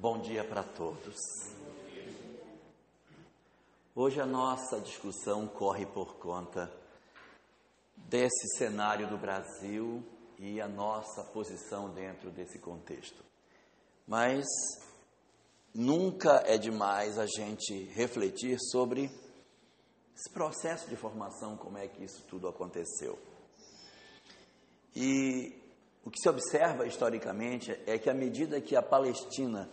Bom dia para todos. Hoje a nossa discussão corre por conta desse cenário do Brasil e a nossa posição dentro desse contexto. Mas nunca é demais a gente refletir sobre esse processo de formação, como é que isso tudo aconteceu. E o que se observa historicamente é que, à medida que a Palestina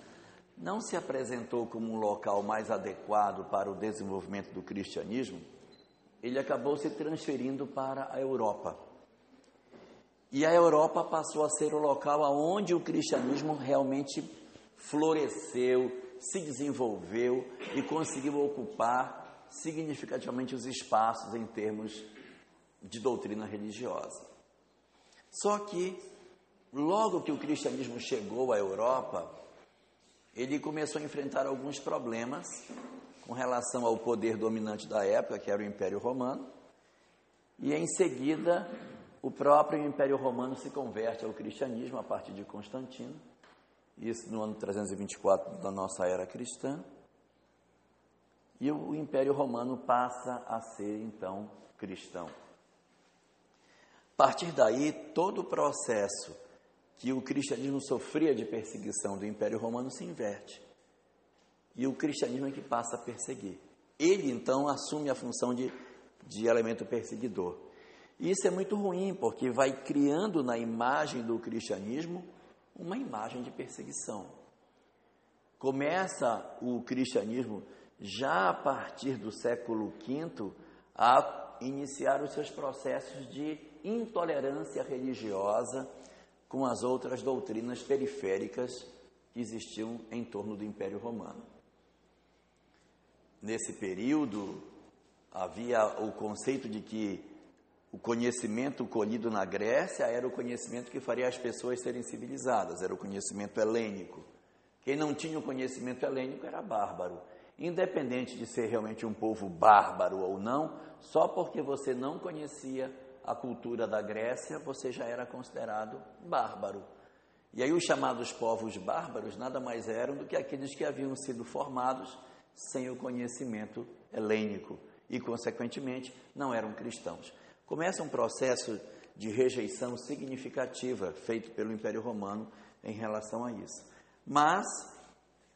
não se apresentou como um local mais adequado para o desenvolvimento do cristianismo, ele acabou se transferindo para a Europa. E a Europa passou a ser o local onde o cristianismo realmente floresceu, se desenvolveu e conseguiu ocupar significativamente os espaços em termos de doutrina religiosa. Só que logo que o cristianismo chegou à Europa, ele começou a enfrentar alguns problemas com relação ao poder dominante da época, que era o Império Romano, e em seguida o próprio Império Romano se converte ao cristianismo a partir de Constantino, isso no ano 324 da nossa era cristã, e o Império Romano passa a ser então cristão. A partir daí, todo o processo que o cristianismo sofria de perseguição do Império Romano se inverte. E o cristianismo é que passa a perseguir. Ele, então, assume a função de, de elemento perseguidor. E isso é muito ruim, porque vai criando na imagem do cristianismo uma imagem de perseguição. Começa o cristianismo já a partir do século V a iniciar os seus processos de intolerância religiosa com as outras doutrinas periféricas que existiam em torno do Império Romano. Nesse período, havia o conceito de que o conhecimento colhido na Grécia era o conhecimento que faria as pessoas serem civilizadas, era o conhecimento helênico. Quem não tinha o conhecimento helênico era bárbaro. Independente de ser realmente um povo bárbaro ou não, só porque você não conhecia a cultura da Grécia, você já era considerado bárbaro. E aí os chamados povos bárbaros nada mais eram do que aqueles que haviam sido formados sem o conhecimento helênico e, consequentemente, não eram cristãos. Começa um processo de rejeição significativa feito pelo Império Romano em relação a isso. Mas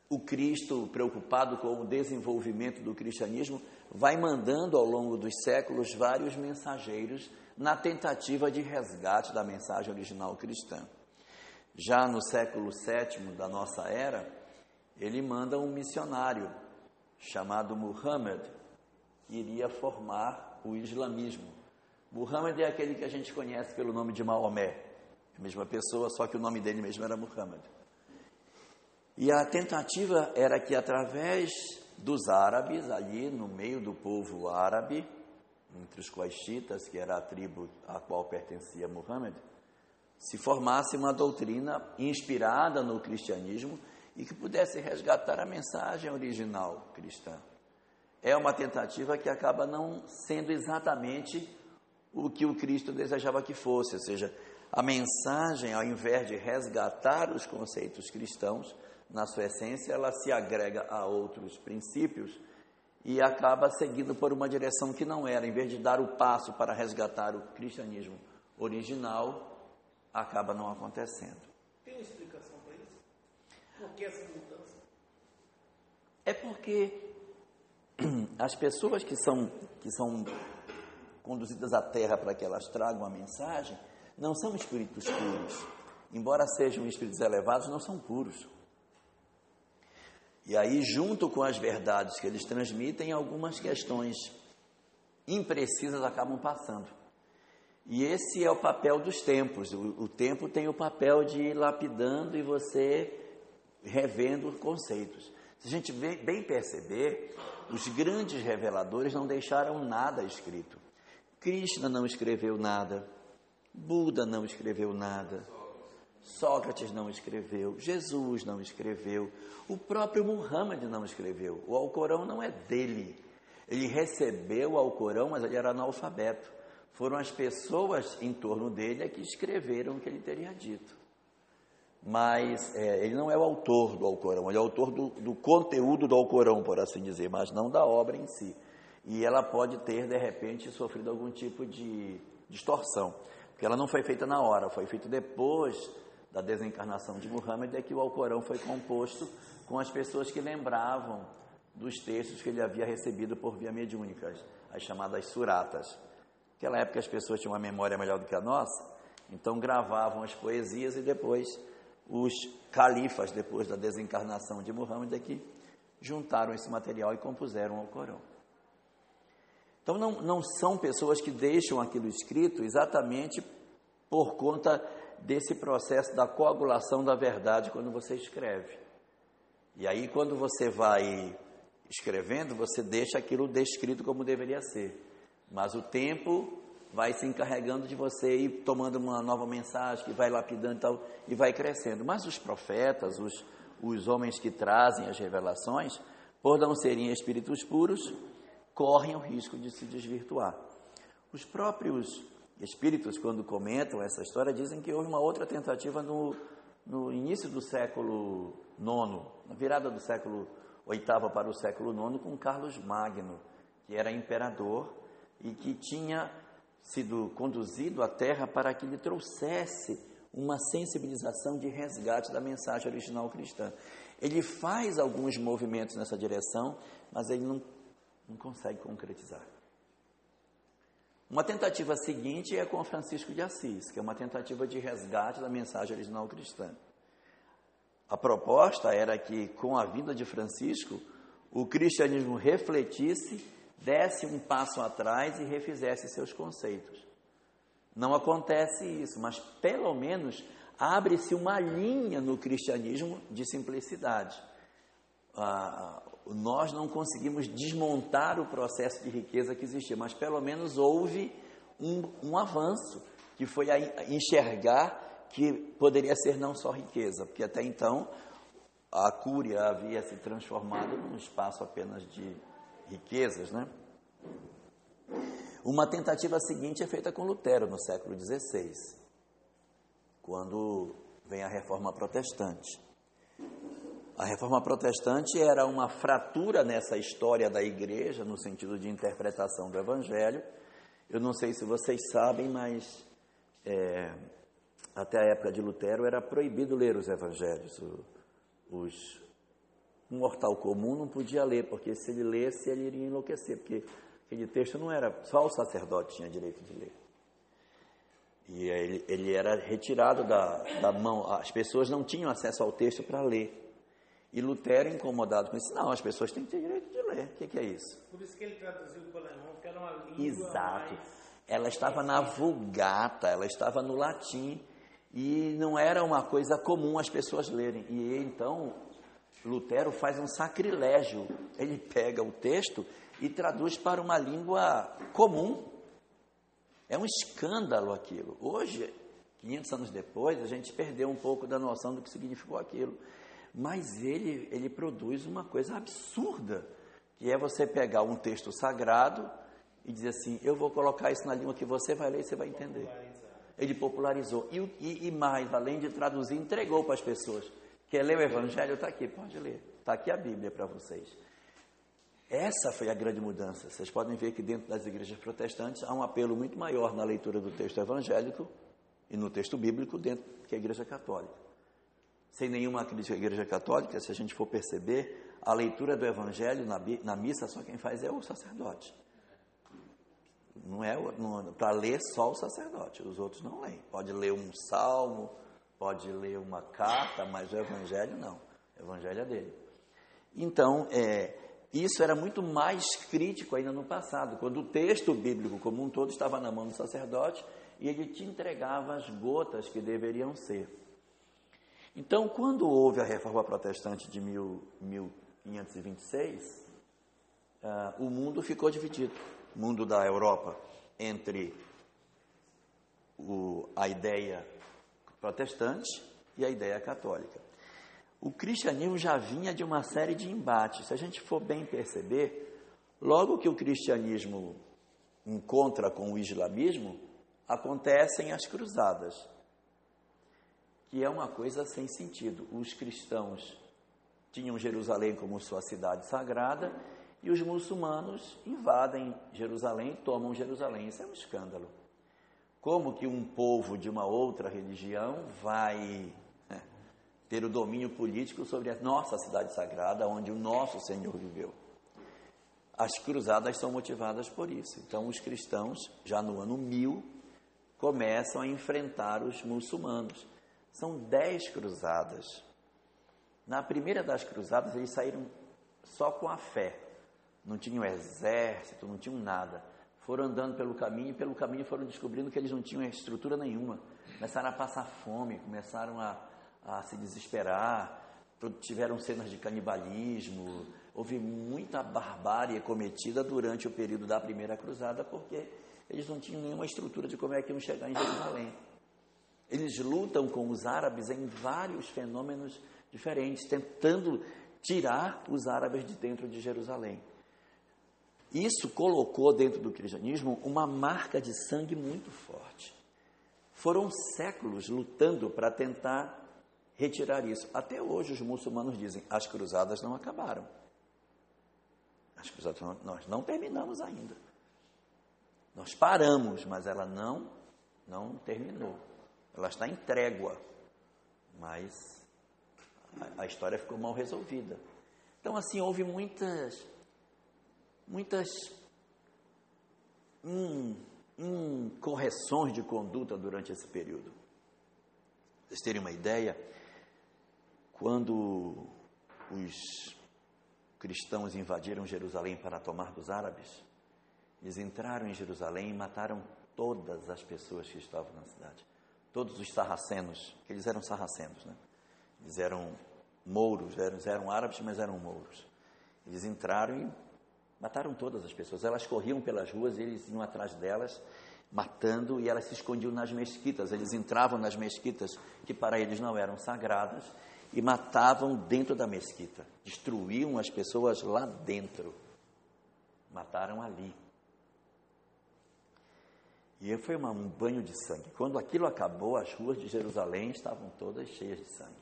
o Cristo, preocupado com o desenvolvimento do cristianismo, vai mandando ao longo dos séculos vários mensageiros na tentativa de resgate da mensagem original cristã. Já no século VII da nossa era, ele manda um missionário chamado Muhammad, que iria formar o islamismo. Muhammad é aquele que a gente conhece pelo nome de Maomé, a mesma pessoa, só que o nome dele mesmo era Muhammad. E a tentativa era que através dos árabes, ali no meio do povo árabe, entre os Quraishitas, que era a tribo a qual pertencia Muhammad, se formasse uma doutrina inspirada no cristianismo e que pudesse resgatar a mensagem original cristã. É uma tentativa que acaba não sendo exatamente o que o Cristo desejava que fosse, ou seja, a mensagem, ao invés de resgatar os conceitos cristãos, na sua essência, ela se agrega a outros princípios e acaba seguindo por uma direção que não era. Em vez de dar o passo para resgatar o cristianismo original, acaba não acontecendo. Tem uma explicação para isso? Por que essa mudança? É porque as pessoas que são, que são conduzidas à Terra para que elas tragam a mensagem não são espíritos puros. Embora sejam espíritos elevados, não são puros. E aí, junto com as verdades que eles transmitem, algumas questões imprecisas acabam passando. E esse é o papel dos tempos. O, o tempo tem o papel de ir lapidando e você revendo conceitos. Se a gente bem perceber, os grandes reveladores não deixaram nada escrito. Krishna não escreveu nada, Buda não escreveu nada, Sócrates não escreveu, Jesus não escreveu, o próprio Muhammad não escreveu. O Alcorão não é dele. Ele recebeu o Alcorão, mas ele era analfabeto. Foram as pessoas em torno dele que escreveram o que ele teria dito. mas é, ele não é o autor do Alcorão, ele é o autor do, do conteúdo do Alcorão, por assim dizer, mas não da obra em si. E ela pode ter, de repente, sofrido algum tipo de distorção, porque ela não foi feita na hora, foi feita depois da desencarnação de Muhammad, é que o Alcorão foi composto com as pessoas que lembravam dos textos que ele havia recebido por via mediúnica, as chamadas suratas. Naquela época as pessoas tinham uma memória melhor do que a nossa, então gravavam as poesias e depois os califas, depois da desencarnação de Muhammad, aqui, juntaram esse material e compuseram o Corão. Então, não, não são pessoas que deixam aquilo escrito exatamente por conta desse processo da coagulação da verdade quando você escreve. E aí, quando você vai escrevendo, você deixa aquilo descrito como deveria ser. Mas o tempo vai se encarregando de você ir tomando uma nova mensagem que vai lapidando e tal, e vai crescendo. Mas os profetas, os, os homens que trazem as revelações, por não serem espíritos puros, correm o risco de se desvirtuar. Os próprios espíritos, quando comentam essa história, dizem que houve uma outra tentativa no, no início do século IX, na virada do século VIII para o século IX, com Carlos Magno, que era imperador e que tinha sido conduzido à Terra para que ele trouxesse uma sensibilização de resgate da mensagem original cristã. Ele faz alguns movimentos nessa direção, mas ele não, não consegue concretizar. Uma tentativa seguinte é com Francisco de Assis, que é uma tentativa de resgate da mensagem original cristã. A proposta era que, com a vinda de Francisco, o cristianismo refletisse desse um passo atrás e refizesse seus conceitos. Não acontece isso, mas pelo menos abre-se uma linha no cristianismo de simplicidade. Nós não conseguimos desmontar o processo de riqueza que existia, mas pelo menos houve um, um avanço, que foi a enxergar que poderia ser não só riqueza, porque até então a cúria havia se transformado num espaço apenas de riquezas, né? Uma tentativa seguinte é feita com Lutero no século XVI, quando vem a reforma protestante. A reforma protestante era uma fratura nessa história da igreja, no sentido de interpretação do evangelho. Eu não sei se vocês sabem, mas é, até a época de Lutero era proibido ler os evangelhos. O, os, um mortal comum não podia ler, porque se ele lesse, ele iria enlouquecer, porque aquele texto não era, só o sacerdote tinha direito de ler. E ele, ele era retirado da, da mão, as pessoas não tinham acesso ao texto para ler. E Lutero, incomodado com isso, não, as pessoas têm que ter direito de ler. O que, que é isso? Por isso que ele traduziu para o alemão, que era uma língua Exato. mais... Ela estava na Vulgata, ela estava no latim, e não era uma coisa comum as pessoas lerem. E então, Lutero faz um sacrilégio. Ele pega o texto e traduz para uma língua comum. É um escândalo aquilo. Hoje, 500 anos depois, a gente perdeu um pouco da noção do que significou aquilo. Mas ele, ele produz uma coisa absurda, que é você pegar um texto sagrado e dizer assim: eu vou colocar isso na língua que você vai ler e você vai entender. Ele popularizou. E, e, e mais, além de traduzir, entregou para as pessoas. Quer ler o Evangelho? Está aqui, pode ler. Está aqui a Bíblia para vocês. Essa foi a grande mudança. Vocês podem ver que dentro das igrejas protestantes há um apelo muito maior na leitura do texto evangélico e no texto bíblico dentro que a igreja católica. Sem nenhuma crítica à igreja católica, se a gente for perceber, a leitura do evangelho na, na missa só quem faz é o sacerdote. Não é para ler só o sacerdote, os outros não leem. Pode ler um salmo, pode ler uma carta, mas o evangelho não. O evangelho é dele. Então, é, isso era muito mais crítico ainda no passado, quando o texto bíblico como um todo estava na mão do sacerdote e ele te entregava as gotas que deveriam ser. Então, quando houve a reforma protestante de mil, 1526, uh, o mundo ficou dividido. O mundo da Europa entre o, a ideia protestante e a ideia católica. O cristianismo já vinha de uma série de embates. Se a gente for bem perceber, logo que o cristianismo encontra com o islamismo, acontecem as cruzadas, que é uma coisa sem sentido. Os cristãos tinham Jerusalém como sua cidade sagrada e os muçulmanos invadem Jerusalém, tomam Jerusalém. Isso é um escândalo. Como que um povo de uma outra religião vai né, ter o domínio político sobre a nossa cidade sagrada, onde o nosso Senhor viveu? As cruzadas são motivadas por isso. Então, os cristãos, já no ano 1000, começam a enfrentar os muçulmanos. São dez cruzadas. Na primeira das cruzadas, eles saíram só com a fé. Não tinham exército, não tinham nada. Foram andando pelo caminho e pelo caminho foram descobrindo que eles não tinham estrutura nenhuma. Começaram a passar fome, começaram a, a se desesperar, tiveram cenas de canibalismo. Houve muita barbárie cometida durante o período da primeira cruzada, porque eles não tinham nenhuma estrutura de como é que iam chegar em Jerusalém. Eles lutam com os árabes em vários fenômenos diferentes, tentando tirar os árabes de dentro de Jerusalém. Isso colocou dentro do cristianismo uma marca de sangue muito forte. Foram séculos lutando para tentar retirar isso. Até hoje os muçulmanos dizem: as cruzadas não acabaram. As cruzadas não, nós não terminamos ainda. Nós paramos, mas ela não não terminou. Ela está em trégua, mas a, história ficou mal resolvida. Então, assim, houve muitas, muitas hum, hum, correções de conduta durante esse período. Vocês terem uma ideia, quando os cristãos invadiram Jerusalém para tomar dos árabes, eles entraram em Jerusalém e mataram todas as pessoas que estavam na cidade todos os sarracenos, que eles eram sarracenos, né? Eles eram mouros, eram, eram árabes, mas eram mouros. Eles entraram e mataram todas as pessoas. Elas corriam pelas ruas, eles iam atrás delas, matando, e elas se escondiam nas mesquitas. Eles entravam nas mesquitas, que para eles não eram sagradas, e matavam dentro da mesquita. Destruíam as pessoas lá dentro. Mataram ali. E foi uma, um banho de sangue. Quando aquilo acabou, as ruas de Jerusalém estavam todas cheias de sangue.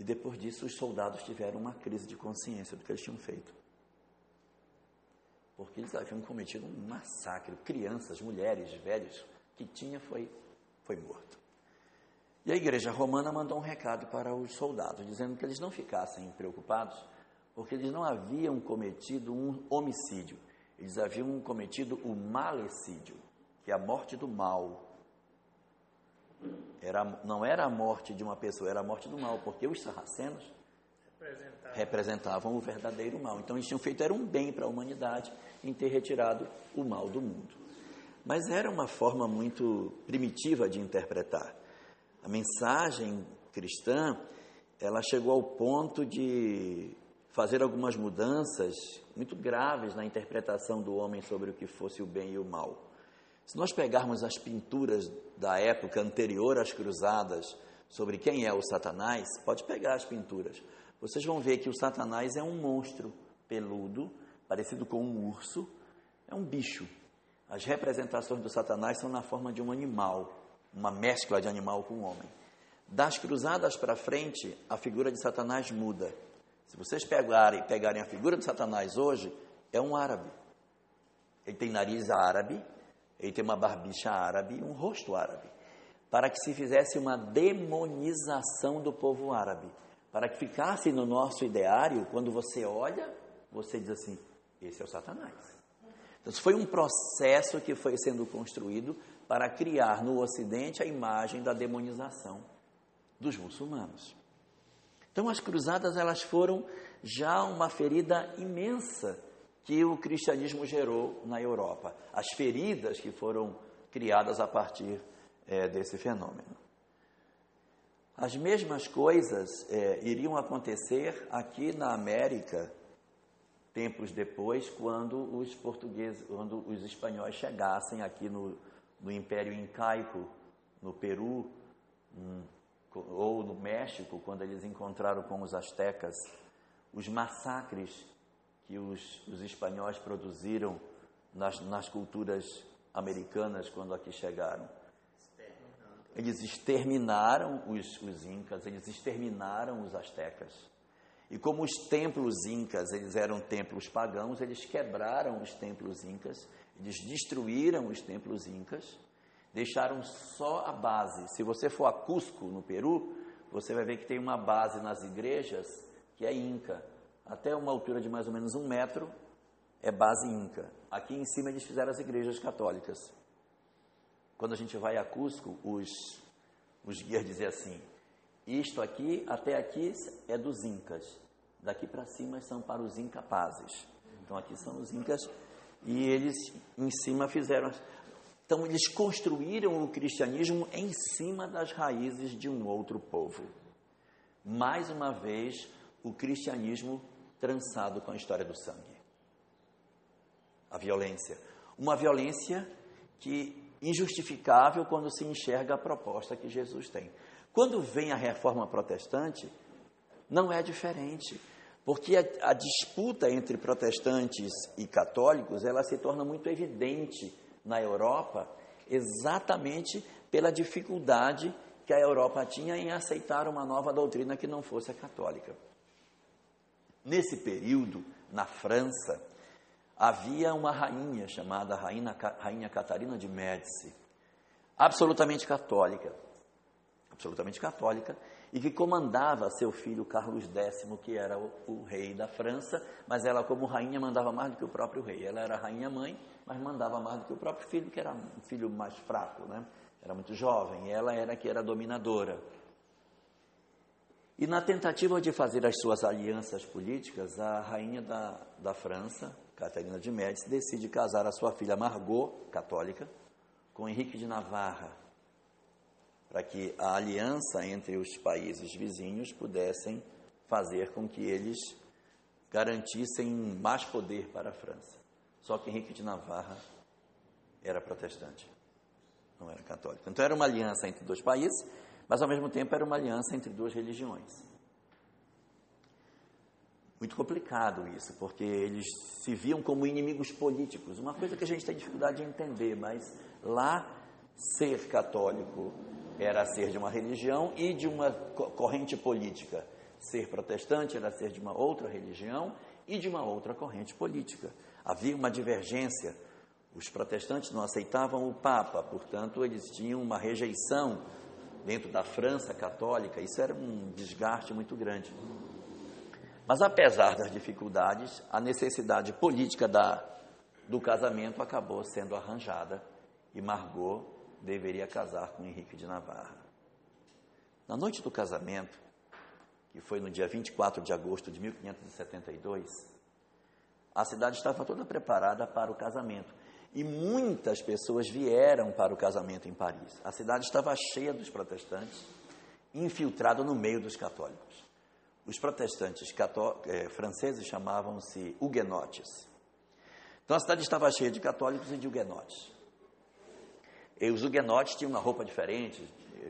E depois disso, os soldados tiveram uma crise de consciência do que eles tinham feito. Porque eles haviam cometido um massacre. Crianças, mulheres, velhos, que tinha foi, foi morto. E a igreja romana mandou um recado para os soldados, dizendo que eles não ficassem preocupados, porque eles não haviam cometido um homicídio eles haviam cometido o malecídio, que é a morte do mal. Era, não era a morte de uma pessoa, era a morte do mal, porque os sarracenos representavam, representavam o verdadeiro mal. Então eles tinham feito era um bem para a humanidade em ter retirado o mal do mundo. Mas era uma forma muito primitiva de interpretar. A mensagem cristã, ela chegou ao ponto de fazer algumas mudanças muito graves na interpretação do homem sobre o que fosse o bem e o mal. Se nós pegarmos as pinturas da época anterior às cruzadas sobre quem é o Satanás, pode pegar as pinturas. Vocês vão ver que o Satanás é um monstro peludo, parecido com um urso, é um bicho. As representações do Satanás são na forma de um animal, uma mescla de animal com homem. Das cruzadas para frente, a figura de Satanás muda se vocês pegarem, pegarem a figura de Satanás hoje, é um árabe. Ele tem nariz árabe, ele tem uma barbicha árabe um rosto árabe. Para que se fizesse uma demonização do povo árabe. Para que ficasse no nosso ideário, quando você olha, você diz assim: esse é o Satanás. Então, foi um processo que foi sendo construído para criar no Ocidente a imagem da demonização dos muçulmanos. Então as cruzadas elas foram já uma ferida imensa que o cristianismo gerou na Europa. As feridas que foram criadas a partir é, desse fenômeno. As mesmas coisas é, iriam acontecer aqui na América tempos depois, quando os portugueses, quando os espanhóis chegassem aqui no, no Império Incaico, no Peru, hum, ou no México, quando eles encontraram com os astecas, os massacres que os, os espanhóis produziram nas, nas culturas americanas quando aqui chegaram. eles exterminaram os, os incas, eles exterminaram os astecas. E como os templos incas, eles eram templos pagãos, eles quebraram os templos incas, eles destruíram os templos incas, deixaram só a base. Se você for a Cusco, no Peru, você vai ver que tem uma base nas igrejas que é inca. Até uma altura de mais ou menos um metro é base inca. Aqui em cima eles fizeram as igrejas católicas. Quando a gente vai a Cusco, os, os guias dizem assim: isto aqui, até aqui é dos incas, daqui para cima são para os incapazes. Então aqui são os incas e eles em cima fizeram. Então eles construíram o cristianismo em cima das raízes de um outro povo. Mais uma vez, o cristianismo trançado com a história do sangue. A violência. Uma violência que injustificável quando se enxerga a proposta que Jesus tem. Quando vem a reforma protestante, não é diferente, porque a, a disputa entre protestantes e católicos ela se torna muito evidente na Europa, exatamente pela dificuldade que a Europa tinha em aceitar uma nova doutrina que não fosse a católica. Nesse período, na França, havia uma rainha chamada Rainha, rainha Catarina de Médici, absolutamente católica, absolutamente católica, e que comandava seu filho Carlos X, que era o, o, rei da França, mas ela, como rainha, mandava mais do que o próprio rei. Ela era rainha-mãe, mas mandava mais do que o próprio filho, que era um filho mais fraco, né? era muito jovem, ela era que era dominadora. E na tentativa de fazer as suas alianças políticas, a rainha da, da França, Catarina de Médici, decide casar a sua filha Margot, católica, com Henrique de Navarra, para que a aliança entre os países vizinhos pudessem fazer com que eles garantissem mais poder para a França. Só que Henrique de Navarra era protestante, não era católico. Então era uma aliança entre dois países, mas ao mesmo tempo era uma aliança entre duas religiões. Muito complicado isso, porque eles se viam como inimigos políticos, uma coisa que a gente tem dificuldade de entender, mas lá ser católico era ser de uma religião e de uma corrente política. Ser protestante era ser de uma outra religião e de uma outra corrente política. Havia uma divergência. Os protestantes não aceitavam o Papa, portanto, eles tinham uma rejeição dentro da França católica. Isso era um desgaste muito grande. Mas apesar das dificuldades, a necessidade política da, do casamento acabou sendo arranjada e Margot deveria casar com Henrique de Navarra. Na noite do casamento, que foi no dia 24 de agosto de 1572, a cidade estava toda preparada para o casamento. E muitas pessoas vieram para o casamento em Paris. A cidade estava cheia dos protestantes, infiltrada no meio dos católicos. Os protestantes eh, franceses chamavam-se huguenotes. Então a cidade estava cheia de católicos e de huguenotes. E os huguenotes tinham uma roupa diferente.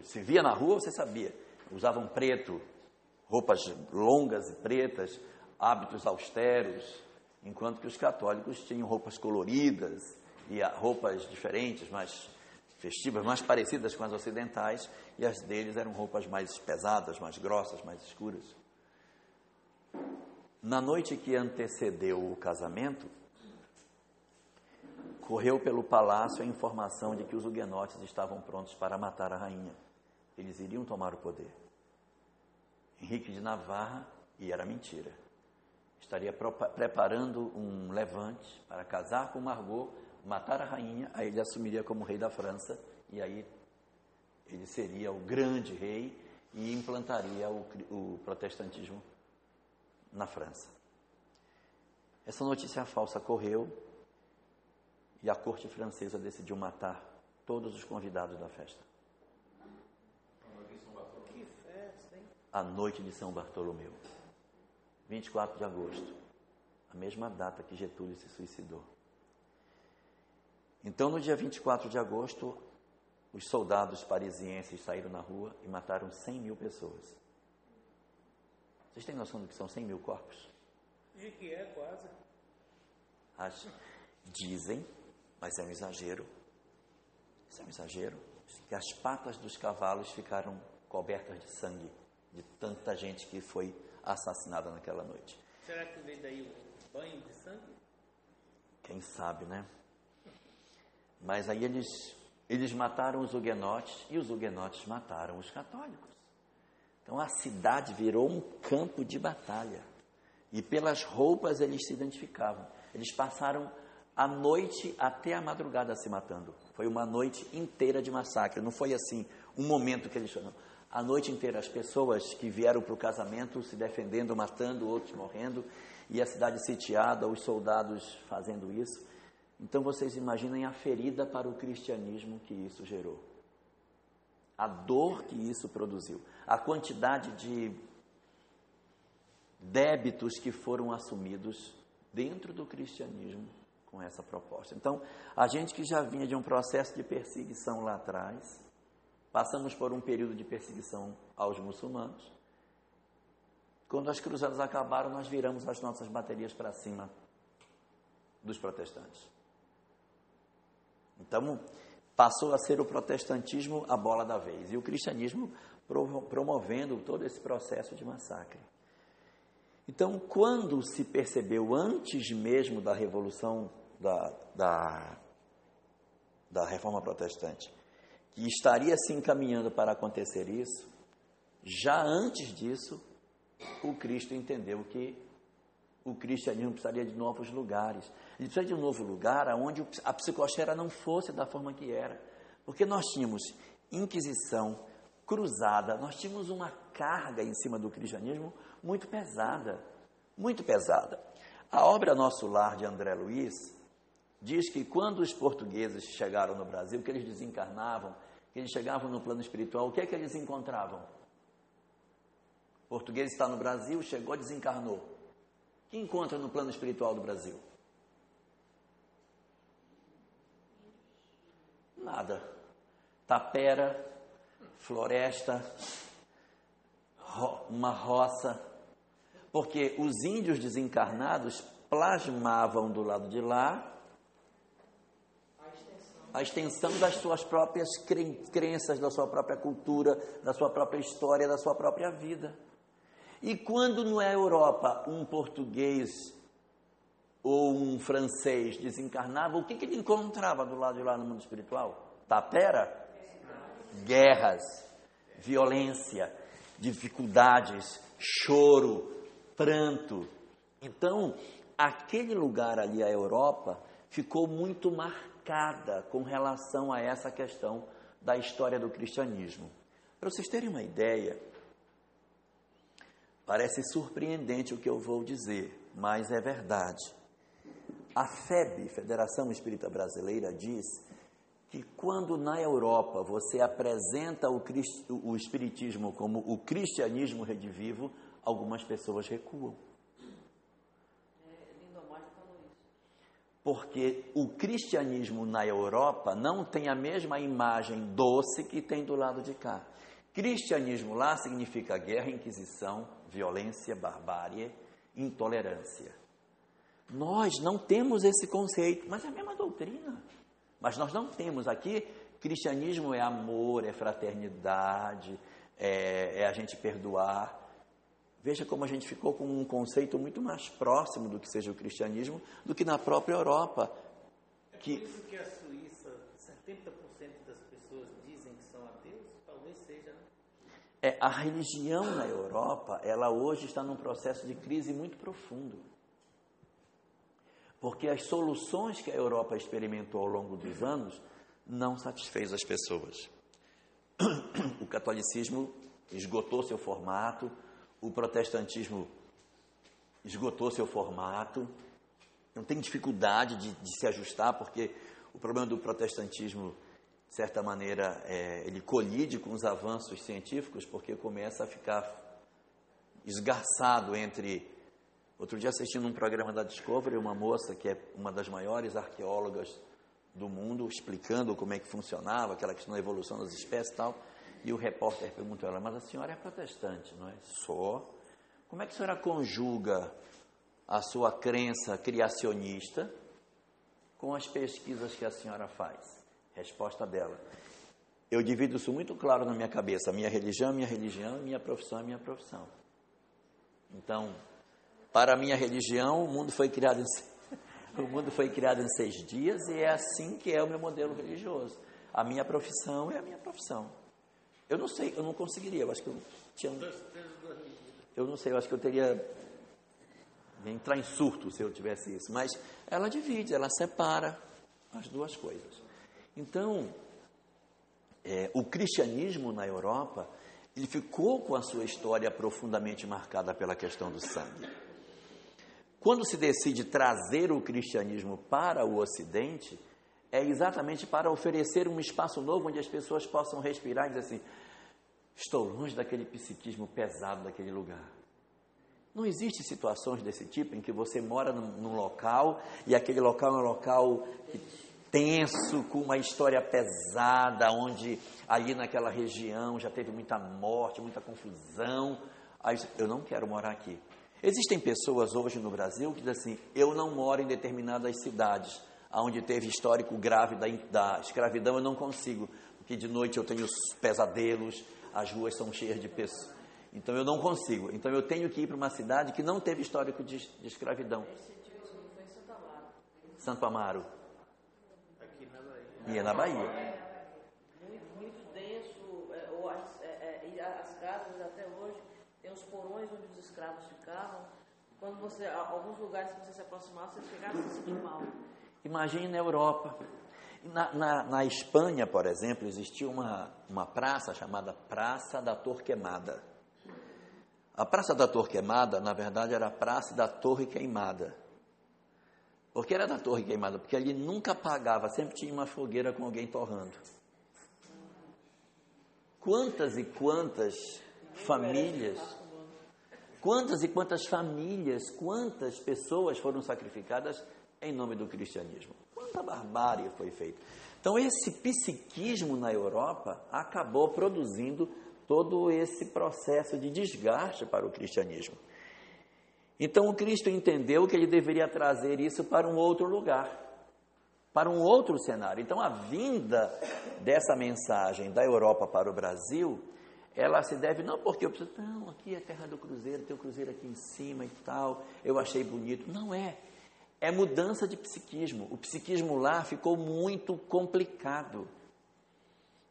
Se via na rua, você sabia. Usavam preto, roupas longas e pretas, hábitos austeros, enquanto que os católicos tinham roupas coloridas e roupas diferentes, mais festivas, mais parecidas com as ocidentais, e as deles eram roupas mais pesadas, mais grossas, mais escuras. Na noite que antecedeu o casamento, correu pelo palácio a informação de que os huguenotes estavam prontos para matar a rainha. Eles iriam tomar o poder. Henrique de Navarra, e era mentira, estaria preparando um levante para casar com Margot, matar a rainha, aí ele assumiria como rei da França, e aí ele seria o grande rei e implantaria o, o protestantismo na França. Essa notícia falsa correu e a corte francesa decidiu matar todos os convidados da festa. Que festa, hein? A noite de São Bartolomeu, 24 de agosto, a mesma data que Getúlio se suicidou. Então, no dia 24 de agosto, os soldados parisienses saíram na rua e mataram 100 mil pessoas. Vocês têm noção do que são 100 mil corpos? De que é, quase. As, dizem, mas é um exagero. Isso é um exagero. que as patas dos cavalos ficaram cobertas de sangue de tanta gente que foi assassinada naquela noite. Será que veio daí o banho de sangue? Quem sabe, né? Mas aí eles, eles mataram os huguenotes e os huguenotes mataram os católicos. Então a cidade virou um campo de batalha. E pelas roupas eles se identificavam. Eles passaram a noite até a madrugada se matando. Foi uma noite inteira de massacre. Não foi assim um momento que eles foram. A noite inteira as pessoas que vieram para o casamento se defendendo, matando, outros morrendo, e a cidade sitiada, os soldados fazendo isso. Então vocês imaginem a ferida para o cristianismo que isso gerou. A dor que isso produziu. A quantidade de débitos que foram assumidos dentro do cristianismo com essa proposta. Então, a gente que já vinha de um processo de perseguição lá atrás, passamos por um período de perseguição aos muçulmanos. Quando as cruzadas acabaram, nós viramos as nossas baterias para cima dos protestantes. Então, passou a ser o protestantismo a bola da vez e o cristianismo promovendo todo esse processo de massacre. Então, quando se percebeu, antes mesmo da revolução, da, da, da reforma protestante, que estaria se encaminhando para acontecer isso, já antes disso, o Cristo entendeu que o cristianismo precisaria de novos lugares. Ele precisa de um novo lugar onde a psicosfera não fosse da forma que era. Porque nós tínhamos Inquisição, cruzada, nós tínhamos uma carga em cima do cristianismo muito pesada, muito pesada. A obra Nosso Lar de André Luiz diz que quando os portugueses chegaram no Brasil, que eles desencarnavam, que eles chegavam no plano espiritual, o que é que eles encontravam? O português está no Brasil, chegou, desencarnou. O que encontra no plano espiritual do Brasil? Nada. Tapera, floresta, uma roça, porque os índios desencarnados plasmavam do lado de lá a extensão das suas próprias crenças, da sua própria cultura, da sua própria história, da sua própria vida. E quando na Europa um português ou um francês desencarnava, o que, que ele encontrava do lado de lá no mundo espiritual? Tapera? Guerras, violência, dificuldades, choro, pranto. Então, aquele lugar ali, a Europa, ficou muito marcada com relação a essa questão da história do cristianismo. Para vocês terem uma ideia, parece surpreendente o que eu vou dizer, mas é verdade. A FEB, Federação Espírita Brasileira, diz que quando na Europa você apresenta o, o Espiritismo como o cristianismo redivivo, algumas pessoas recuam. Porque o cristianismo na Europa não tem a mesma imagem doce que tem do lado de cá. Cristianismo lá significa guerra, inquisição, violência, barbárie, intolerância. Nós não temos esse conceito, mas é a mesma doutrina. Mas nós não temos aqui. Cristianismo é amor, é fraternidade, é, é a gente perdoar. Veja como a gente ficou com um conceito muito mais próximo do que seja o cristianismo do que na própria Europa. É que... por isso que a Suíça, 70% das pessoas dizem que são ateus, talvez seja. Né? É, a religião na Europa, ela hoje está num processo de crise muito profundo. Porque as soluções que a Europa experimentou ao longo dos anos não satisfez as pessoas. O catolicismo esgotou seu formato, o protestantismo esgotou seu formato, não tem dificuldade de, de, se ajustar, porque o problema do protestantismo, de certa maneira, é, ele colide com os avanços científicos, porque começa a ficar esgarçado entre. Outro dia assistindo um programa da Discovery, uma moça que é uma das maiores arqueólogas do mundo, explicando como é que funcionava, aquela questão da evolução das espécies e tal. E o repórter perguntou a ela, mas a senhora é protestante, não é? Sou. Como é que a senhora conjuga a sua crença criacionista com as pesquisas que a senhora faz? Resposta dela. eu divido isso muito claro na minha cabeça. Minha religião minha religião, minha profissão minha profissão. Então, para a minha religião, o mundo foi criado em, o mundo foi criado em seis dias e é assim que é o meu modelo religioso. A minha profissão é a minha profissão. Eu não sei, eu não conseguiria, eu acho que eu tinha Eu não sei, eu acho que eu teria entrar em surto se eu tivesse isso, mas ela divide, ela separa as duas coisas. Então, é, o cristianismo na Europa, ele ficou com a sua história profundamente marcada pela questão do sangue. Quando se decide trazer o cristianismo para o Ocidente, é exatamente para oferecer um espaço novo onde as pessoas possam respirar e dizer assim: estou longe daquele psiquismo pesado daquele lugar. Não existe situações desse tipo em que você mora num, num local e aquele local é um local tenso, com uma história pesada, onde ali naquela região já teve muita morte, muita confusão. Aí, eu não quero morar aqui. Existem pessoas hoje no Brasil que dizem assim: eu não moro em determinadas cidades onde teve histórico grave da, da escravidão, eu não consigo, porque de noite eu tenho pesadelos, as ruas são cheias de pessoas. Então eu não consigo. Então eu tenho que ir para uma cidade que não teve histórico de, de escravidão. Santo Amaro. Aqui na Bahia. E é na Bahia. Muito, muito denso, é, ou as, é, é, e as casas até hoje tem os porões onde os escravos ficavam. Quando você, alguns lugares que você se aproximava, você chegava a se sentir mal. Imagine na Europa. Na, na, na, Espanha, por exemplo, existia uma, uma praça chamada Praça da Torquemada. A Praça da Torquemada, na verdade, era a Praça da Torre Queimada. Por que era da Torre Queimada? Porque ali nunca apagava, sempre tinha uma fogueira com alguém torrando. Quantas e quantas famílias, quantas e quantas famílias, quantas pessoas foram sacrificadas em nome do cristianismo? Quanta barbárie foi feita. Então, esse psiquismo na Europa acabou produzindo todo esse processo de desgaste para o cristianismo. Então, o Cristo entendeu que ele deveria trazer isso para um outro lugar, para um outro cenário. Então, a vinda dessa mensagem da Europa para o Brasil, ela se deve não porque eu preciso, não, aqui é a terra do cruzeiro, tem o cruzeiro aqui em cima e tal, eu achei bonito. Não é é mudança de psiquismo. O psiquismo lá ficou muito complicado.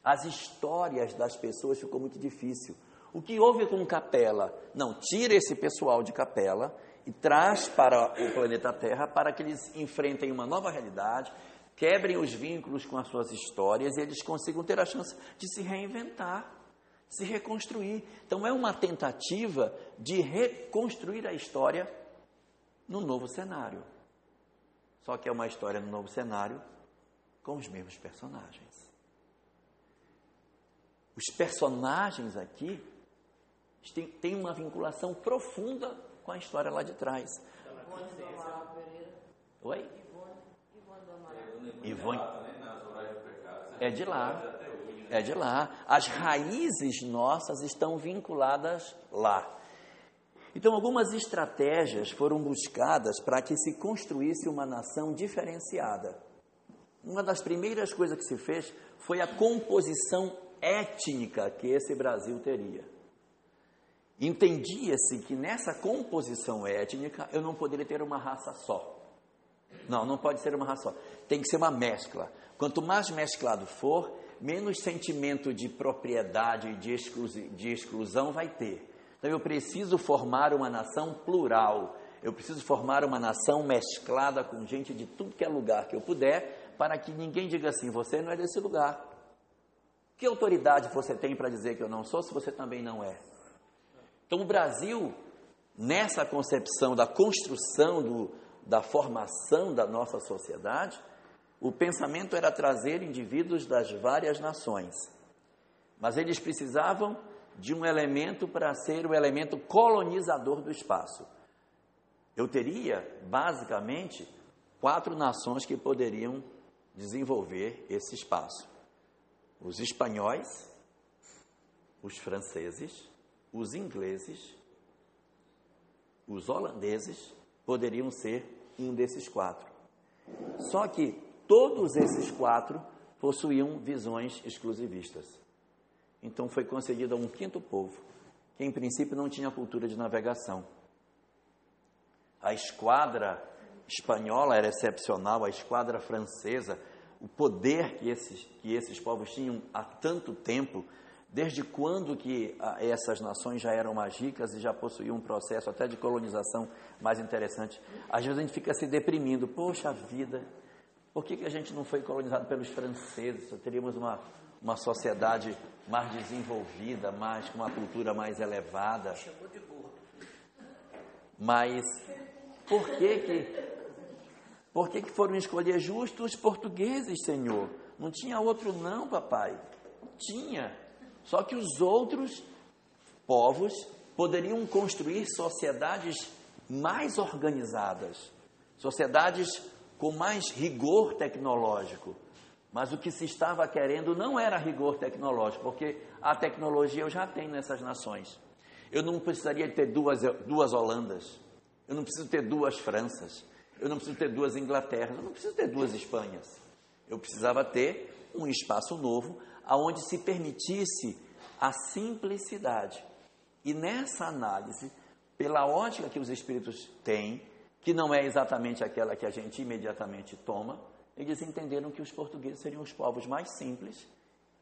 As histórias das pessoas ficou muito difícil. O que houve com Capela? Não, tira esse pessoal de Capela e traz para o planeta Terra para que eles enfrentem uma nova realidade, quebrem os vínculos com as suas histórias e eles consigam ter a chance de se reinventar, se reconstruir. Então é uma tentativa de reconstruir a história no novo cenário. Só que é uma história no novo cenário com os mesmos personagens. Os personagens aqui têm, uma vinculação profunda com a história lá de trás. Oi? Ivone. É de lá. É de lá. As raízes nossas estão vinculadas lá. Então, algumas estratégias foram buscadas para que se construísse uma nação diferenciada. Uma das primeiras coisas que se fez foi a composição étnica que esse Brasil teria. Entendia-se que nessa composição étnica eu não poderia ter uma raça só. Não, não pode ser uma raça só. Tem que ser uma mescla. Quanto mais mesclado for, menos sentimento de propriedade e de, exclusão vai ter. Então eu preciso formar uma nação plural. Eu preciso formar uma nação mesclada com gente de tudo que é lugar que eu puder, para que ninguém diga assim: você não é desse lugar. Que autoridade você tem para dizer que eu não sou, se você também não é? Então o Brasil, nessa concepção da construção, do, da formação da nossa sociedade, o pensamento era trazer indivíduos das várias nações. Mas eles precisavam de um elemento para ser o elemento colonizador do espaço. Eu teria, basicamente, quatro nações que poderiam desenvolver esse espaço: os espanhóis, os franceses, os ingleses, os holandeses poderiam ser um desses quatro. Só que todos esses quatro possuíam visões exclusivistas. Então foi concedido a um quinto povo, que em princípio não tinha cultura de navegação. A esquadra espanhola era excepcional, a esquadra francesa, o poder que esses, que esses povos tinham há tanto tempo, desde quando que ah, essas nações já eram mais ricas e já possuíam um processo até de colonização mais interessante. Às vezes a gente fica se deprimindo, poxa vida, por que, que a gente não foi colonizado pelos franceses? Teríamos uma, uma sociedade mais desenvolvida, mais com uma cultura mais elevada. Mas por que que por que, que foram escolher justos os portugueses, Senhor? Não tinha outro não, papai. Tinha. Só que os outros povos poderiam construir sociedades mais organizadas, sociedades com mais rigor tecnológico. Mas o que se estava querendo não era rigor tecnológico, porque a tecnologia eu já tenho nessas nações. Eu não precisaria ter duas, duas Holandas, eu não preciso ter duas Franças, eu não preciso ter duas Inglaterras, eu não preciso ter duas Espanhas. Eu precisava ter um espaço novo aonde se permitisse a simplicidade. E nessa análise, pela ótica que os espíritos têm, que não é exatamente aquela que a gente imediatamente toma, eles entenderam que os portugueses seriam os povos mais simples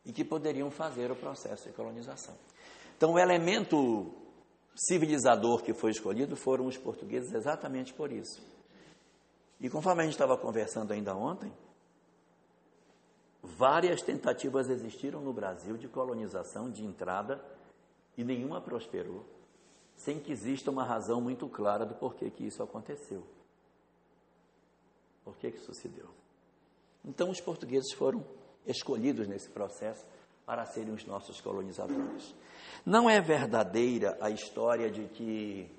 e que poderiam fazer o processo de colonização. Então, o elemento civilizador que foi escolhido foram os portugueses exatamente por isso. E conforme a gente estava conversando ainda ontem, várias tentativas existiram no Brasil de colonização, de entrada, e nenhuma prosperou, sem que exista uma razão muito clara do porquê que isso aconteceu. Por que, que isso se deu? Então, os portugueses foram escolhidos nesse processo para serem os nossos colonizadores. Não é verdadeira a história de que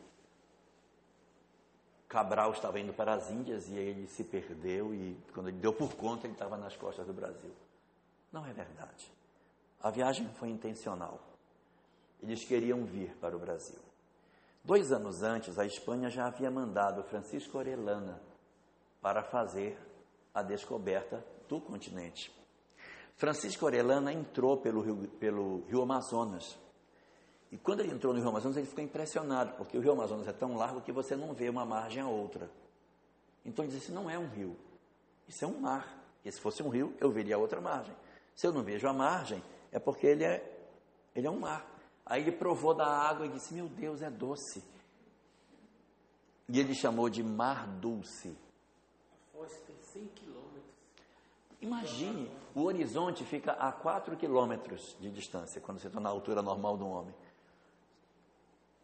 Cabral estava indo para as Índias e ele se perdeu e quando ele deu por conta ele estava nas costas do Brasil. Não é verdade. A viagem foi intencional. Eles queriam vir para o Brasil. Dois anos antes, a Espanha já havia mandado Francisco Orellana para fazer a descoberta do continente. Francisco Orellana entrou pelo rio, pelo rio Amazonas e quando ele entrou no Rio Amazonas, ele ficou impressionado, porque o Rio Amazonas é tão largo que você não vê uma margem a outra. Então ele disse: não é um rio, isso é um mar. E se fosse um rio, eu veria a outra margem. Se eu não vejo a margem, é porque ele é, ele é um mar. Aí ele provou da água e disse: Meu Deus, é doce. E ele chamou de Mar Dulce. A foz tem 100 quilômetros. Imagine, o horizonte fica a 4 quilômetros de distância, quando você está na altura normal do homem.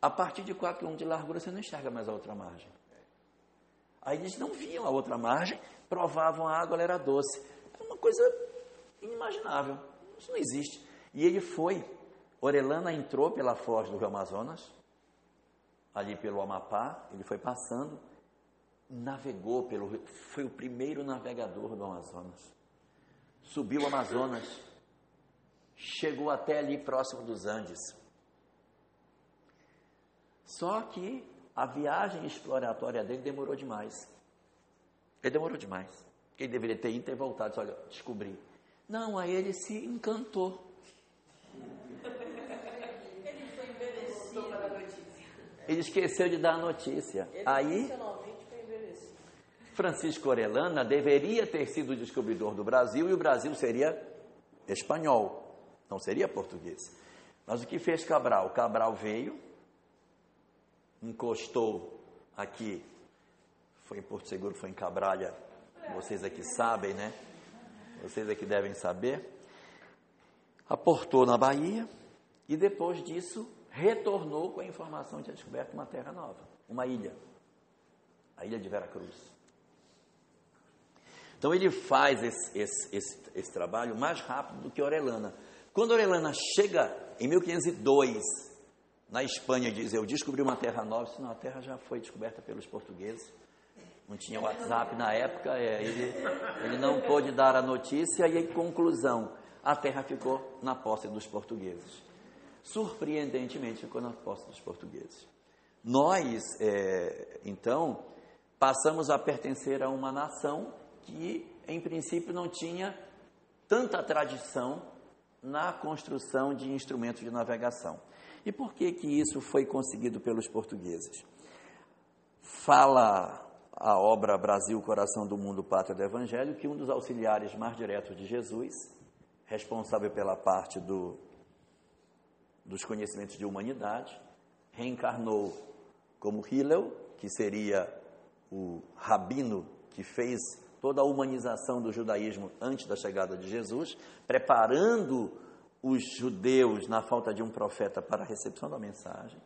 A partir de 4 km de largura você não enxerga mais a outra margem. Aí eles não viam a outra margem, provavam a água, ela era doce. É uma coisa inimaginável. Isso não existe. E ele foi. Orelana entrou pela foz do Rio Amazonas, ali pelo Amapá, ele foi passando, navegou pelo rio, foi o primeiro navegador do Amazonas. Subiu o Amazonas, chegou até ali próximo dos Andes. Só que a viagem exploratória dele demorou demais. Ele demorou demais. Ele deveria ter ido e ter voltado. Disse, olha, descobri. Não, aí ele se encantou. Ele foi. Ele esqueceu de dar a notícia. Ele aí. Francisco Orellana deveria ter sido o descobridor do Brasil e o Brasil seria espanhol, não seria português. Mas o que fez Cabral? Cabral veio, encostou aqui, foi em Porto Seguro, foi em Cabralha, vocês aqui sabem, né? Vocês aqui devem saber. Aportou na Bahia e depois disso retornou com a informação de descoberto uma terra nova, uma ilha, a ilha de Veracruz. Então ele faz esse, esse, esse, esse trabalho mais rápido do que Orellana. Quando Orellana chega em 1502 na Espanha diz, eu descobri uma terra nova, senão a terra já foi descoberta pelos portugueses. Não tinha WhatsApp na época, é, ele, ele não pôde dar a notícia e, em conclusão, a terra ficou na posse dos portugueses. Surpreendentemente, ficou na posse dos portugueses. Nós, é, então, passamos a pertencer a uma nação que, em princípio, não tinha tanta tradição na construção de instrumentos de navegação. E por que que isso foi conseguido pelos portugueses? Fala a obra Brasil, Coração do Mundo, Pátria do Evangelho, que um dos auxiliares mais diretos de Jesus, responsável pela parte do, dos conhecimentos de humanidade, reencarnou como Hillel, que seria o rabino que fez toda a humanização do judaísmo antes da chegada de Jesus, preparando os judeus na falta de um profeta para a recepção da mensagem.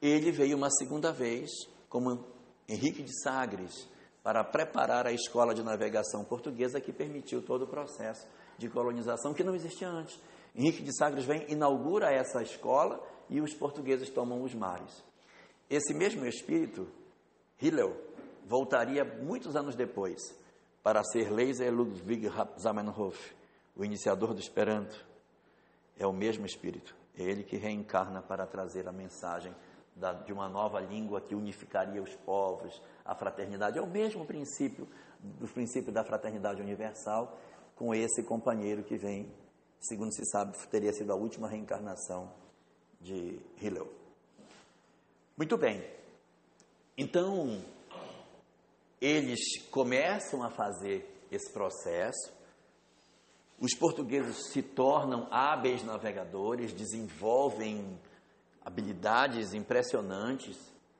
Ele veio uma segunda vez como Henrique de Sagres para preparar a escola de navegação portuguesa que permitiu todo o processo de colonização que não existia antes. Henrique de Sagres vem, inaugura essa escola e os portugueses tomam os mares. Esse mesmo espírito, Hillel, voltaria muitos anos depois para ser Leiser Ludwig Zamenhof, o iniciador do Esperanto. É o mesmo espírito, é ele que reencarna para trazer a mensagem da, de uma nova língua que unificaria os povos, a fraternidade. É o mesmo princípio, do princípio da fraternidade universal, com esse companheiro que vem, segundo se sabe, teria sido a última reencarnação de Hillel. Muito bem. Então, eles começam a fazer esse processo, os portugueses se tornam hábeis navegadores, desenvolvem habilidades impressionantes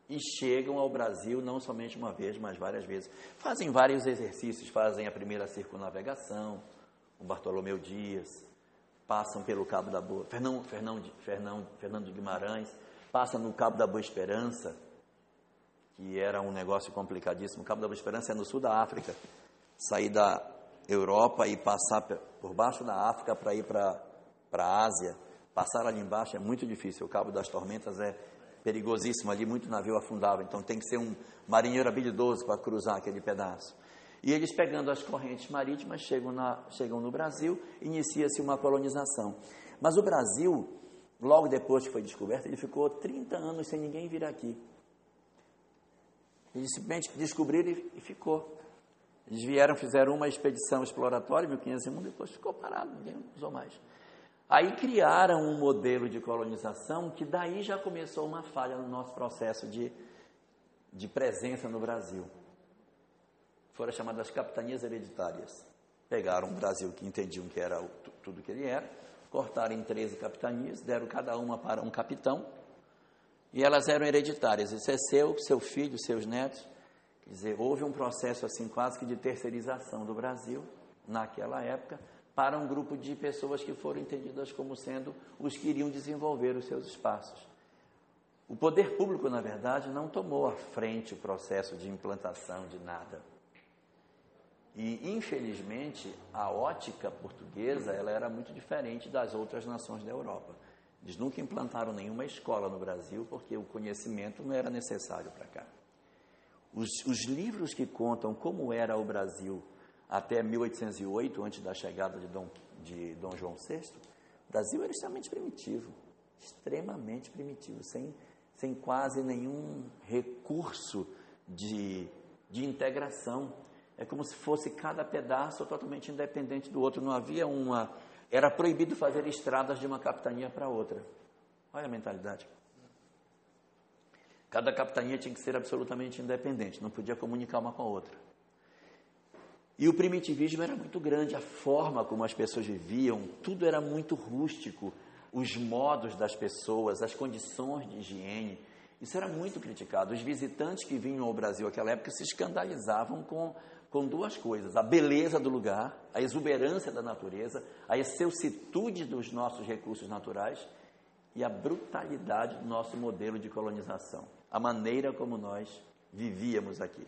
e chegam ao Brasil não somente uma vez, mas várias vezes. Fazem vários exercícios, fazem a primeira circunnavegação, com Bartolomeu Dias, passam pelo Cabo da Boa, Fernão, Fernão, Fernão, Fernando Guimarães, passam no Cabo da Boa Esperança, que era um negócio complicadíssimo. O Cabo da Boa Esperança é no sul da África. Sair da Europa e passar por baixo da África para ir para a Ásia Passar ali embaixo é muito difícil. O Cabo das Tormentas é perigosíssimo ali, muito navio afundava. Então tem que ser um marinheiro habilidoso para cruzar aquele pedaço. E eles, pegando as correntes marítimas, chegam, na, chegam no Brasil, inicia-se uma colonização. Mas o Brasil, logo depois que foi descoberto, ele ficou 30 anos sem ninguém vir aqui. Eles simplesmente descobriram e ficou. Eles vieram, fizeram uma expedição exploratória em 1501, depois ficou parado, ninguém usou mais. Aí criaram um modelo de colonização que daí já começou uma falha no nosso processo de, de presença no Brasil. Foram chamadas capitanias hereditárias. Pegaram o Brasil que entendiam que era o, tudo que ele era, cortaram em 13 capitanias, deram cada uma para um capitão, e elas eram hereditárias. Isso é seu, seu filho, seus netos. Quer dizer, houve um processo assim quase que de terceirização do Brasil naquela época para um grupo de pessoas que foram entendidas como sendo os que iriam desenvolver os seus espaços. O poder público, na verdade, não tomou à frente o processo de implantação de nada. E, infelizmente, a ótica portuguesa ela era muito diferente das outras nações da Europa. Eles nunca implantaram nenhuma escola no Brasil porque o conhecimento não era necessário para cá. Os, os livros que contam como era o Brasil até 1808, antes da chegada de Dom, de Dom João VI, o Brasil era extremamente primitivo, extremamente primitivo, sem, sem quase nenhum recurso de, de integração. É como se fosse cada pedaço totalmente independente do outro. Não havia uma. Era proibido fazer estradas de uma capitania para outra. Olha a mentalidade. Cada capitania tinha que ser absolutamente independente, não podia comunicar uma com a outra. E o primitivismo era muito grande, a forma como as pessoas viviam, tudo era muito rústico, os modos das pessoas, as condições de higiene. Isso era muito criticado. Os visitantes que vinham ao Brasil naquela época se escandalizavam com, com duas coisas: a beleza do lugar, a exuberância da natureza, a excelsitude dos nossos recursos naturais e a brutalidade do nosso modelo de colonização, a maneira como nós vivíamos aqui.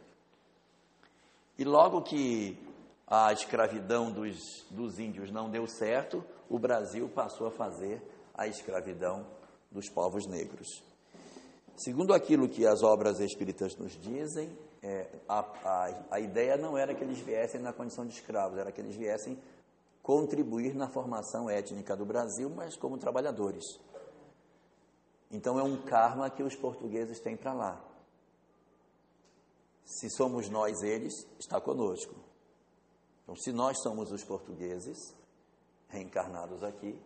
E logo que a escravidão dos, dos índios não deu certo, o Brasil passou a fazer a escravidão dos povos negros. Segundo aquilo que as obras espíritas nos dizem, é, a, a, a ideia não era que eles viessem na condição de escravos, era que eles viessem contribuir na formação étnica do Brasil, mas como trabalhadores. Então é um karma que os portugueses têm para lá. Se somos nós eles, está conosco. Então, se nós somos os portugueses, reencarnados aqui,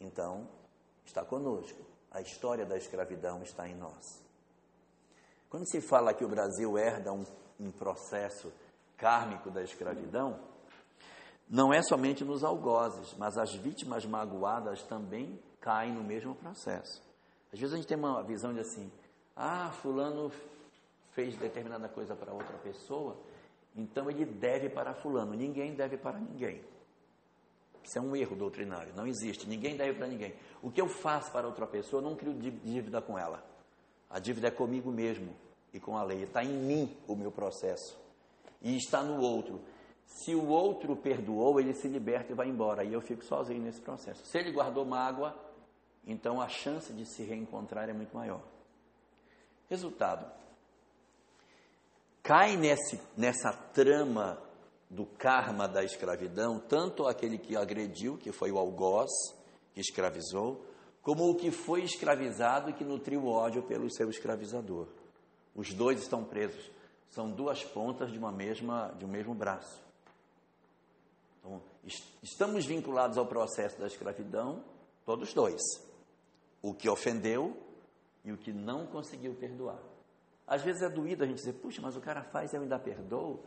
então está conosco. A história da escravidão está em nós. Quando se fala que o Brasil herda um, um processo kármico da escravidão, não é somente nos algozes, mas as vítimas magoadas também caem no mesmo processo. Às vezes a gente tem uma visão de assim, ah, fulano fez determinada coisa para outra pessoa, então ele deve para fulano. Ninguém deve para ninguém. Isso é um erro doutrinário, não existe. Ninguém deve para ninguém. O que eu faço para outra pessoa, eu não crio dívida com ela. A dívida é comigo mesmo e com a lei. Está em mim o meu processo. E está no outro. Se o outro perdoou, ele se liberta e vai embora. E eu fico sozinho nesse processo. Se ele guardou mágoa, então a chance de se reencontrar é muito maior. Resultado: cai nesse, nessa trama do karma da escravidão, tanto aquele que agrediu, que foi o algoz, que escravizou, como o que foi escravizado e que nutriu ódio pelo seu escravizador. Os dois estão presos. São duas pontas de uma mesma, de um mesmo braço. Então, estamos vinculados ao processo da escravidão, todos dois. O que ofendeu e o que não conseguiu perdoar. Às vezes é doído a gente dizer, puxa, mas o cara faz e eu ainda perdoo.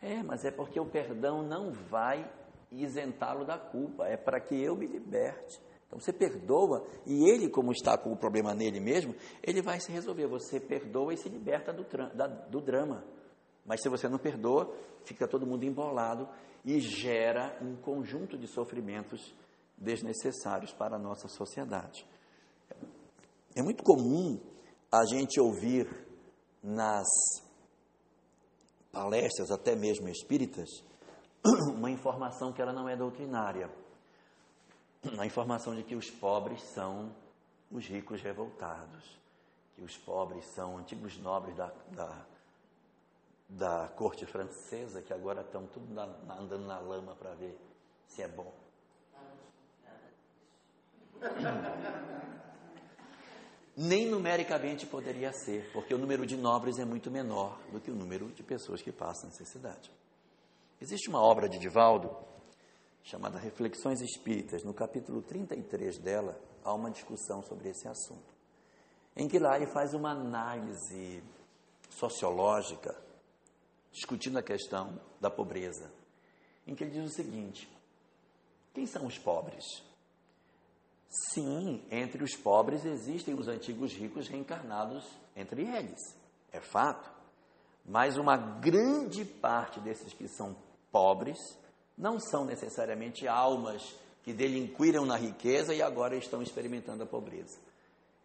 É, mas é porque o perdão não vai isentá-lo da culpa, é para que eu me liberte. Então você perdoa e ele, como está com o problema nele mesmo, ele vai se resolver. Você perdoa e se liberta do, da, do drama. Mas se você não perdoa, fica todo mundo embolado e gera um conjunto de sofrimentos desnecessários para a nossa sociedade. É muito comum a gente ouvir nas palestras, até mesmo espíritas, uma informação que ela não é doutrinária. A informação de que os pobres são os ricos revoltados, que os pobres são antigos nobres da, da da corte francesa, que agora estão tudo na, andando na lama para ver se é bom. Nem numericamente poderia ser, porque o número de nobres é muito menor do que o número de pessoas que passam necessidade. Existe uma obra de Divaldo chamada Reflexões Espíritas. No capítulo 33 dela, há uma discussão sobre esse assunto, em que lá ele faz uma análise sociológica discutindo a questão da pobreza, em que ele diz o seguinte: quem são os pobres? Sim, entre os pobres existem os antigos ricos reencarnados entre eles, é fato. Mas uma grande parte desses que são pobres não são necessariamente almas que delinquiram na riqueza e agora estão experimentando a pobreza.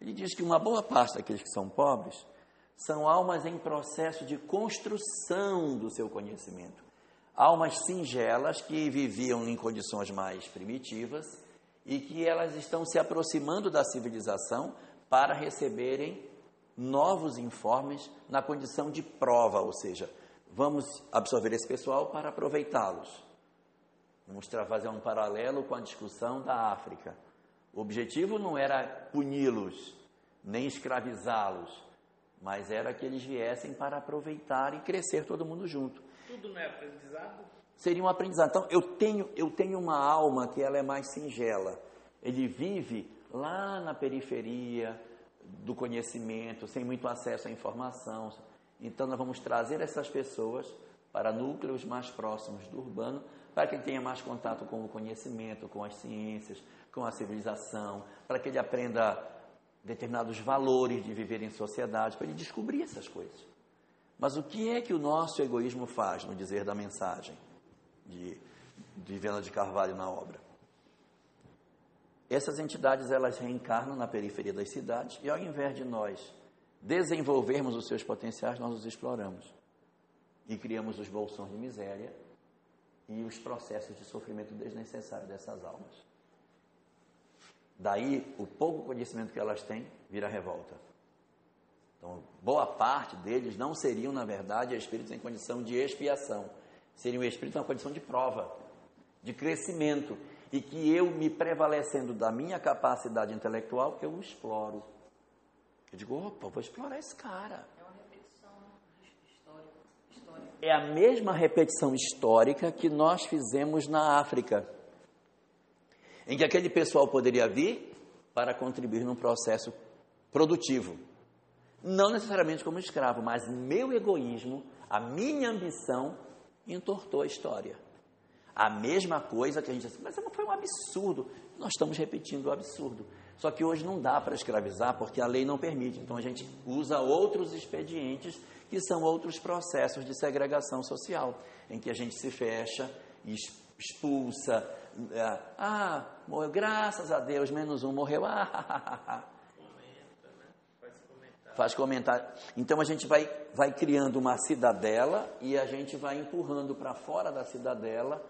Ele diz que uma boa parte daqueles que são pobres são almas em processo de construção do seu conhecimento. Almas singelas que viviam em condições mais primitivas e que elas estão se aproximando da civilização para receberem novos informes na condição de prova, ou seja, vamos absorver esse pessoal para aproveitá-los. Vamos fazer um paralelo com a discussão da África. O objetivo não era puni-los, nem escravizá-los, mas era que eles viessem para aproveitar e crescer todo mundo junto. Tudo não é aprendizado? Seria um aprendizado. Então, eu tenho, eu tenho uma alma que ela é mais singela. Ele vive lá na periferia do conhecimento, sem muito acesso à informação. Então, nós vamos trazer essas pessoas para núcleos mais próximos do urbano, para que ele tenha mais contato com o conhecimento, com as ciências, com a civilização, para que ele aprenda determinados valores de viver em sociedade, para ele descobrir essas coisas. Mas o que é que o nosso egoísmo faz no dizer da mensagem de, de de Carvalho na obra? Essas entidades elas reencarnam na periferia das cidades e ao invés de nós desenvolvermos os seus potenciais, nós os exploramos e criamos os bolsões de miséria e os processos de sofrimento desnecessário dessas almas. Daí, o pouco conhecimento que elas têm vira revolta. Então, boa parte deles não seriam, na verdade, espíritos em condição de expiação. Seriam espíritos em condição de prova, de crescimento. E que eu, me prevalecendo da minha capacidade intelectual, eu exploro. Eu digo, opa, vou explorar esse cara. É uma repetição histórica. histórica. É a mesma repetição histórica que nós fizemos na África. em que aquele pessoal poderia vir para contribuir num processo produtivo. Não necessariamente como escravo, mas meu egoísmo, a minha ambição entortou a história. A mesma coisa que a gente disse, mas foi um absurdo. Nós estamos repetindo o absurdo. Só que hoje não dá para escravizar porque a lei não permite. Então a gente usa outros expedientes que são outros processos de segregação social, em que a gente se fecha, expulsa. É, ah, morreu, graças a Deus, menos um morreu. Ah, faz comentário. Então a gente vai, vai criando uma cidadela e a gente vai empurrando para fora da cidadela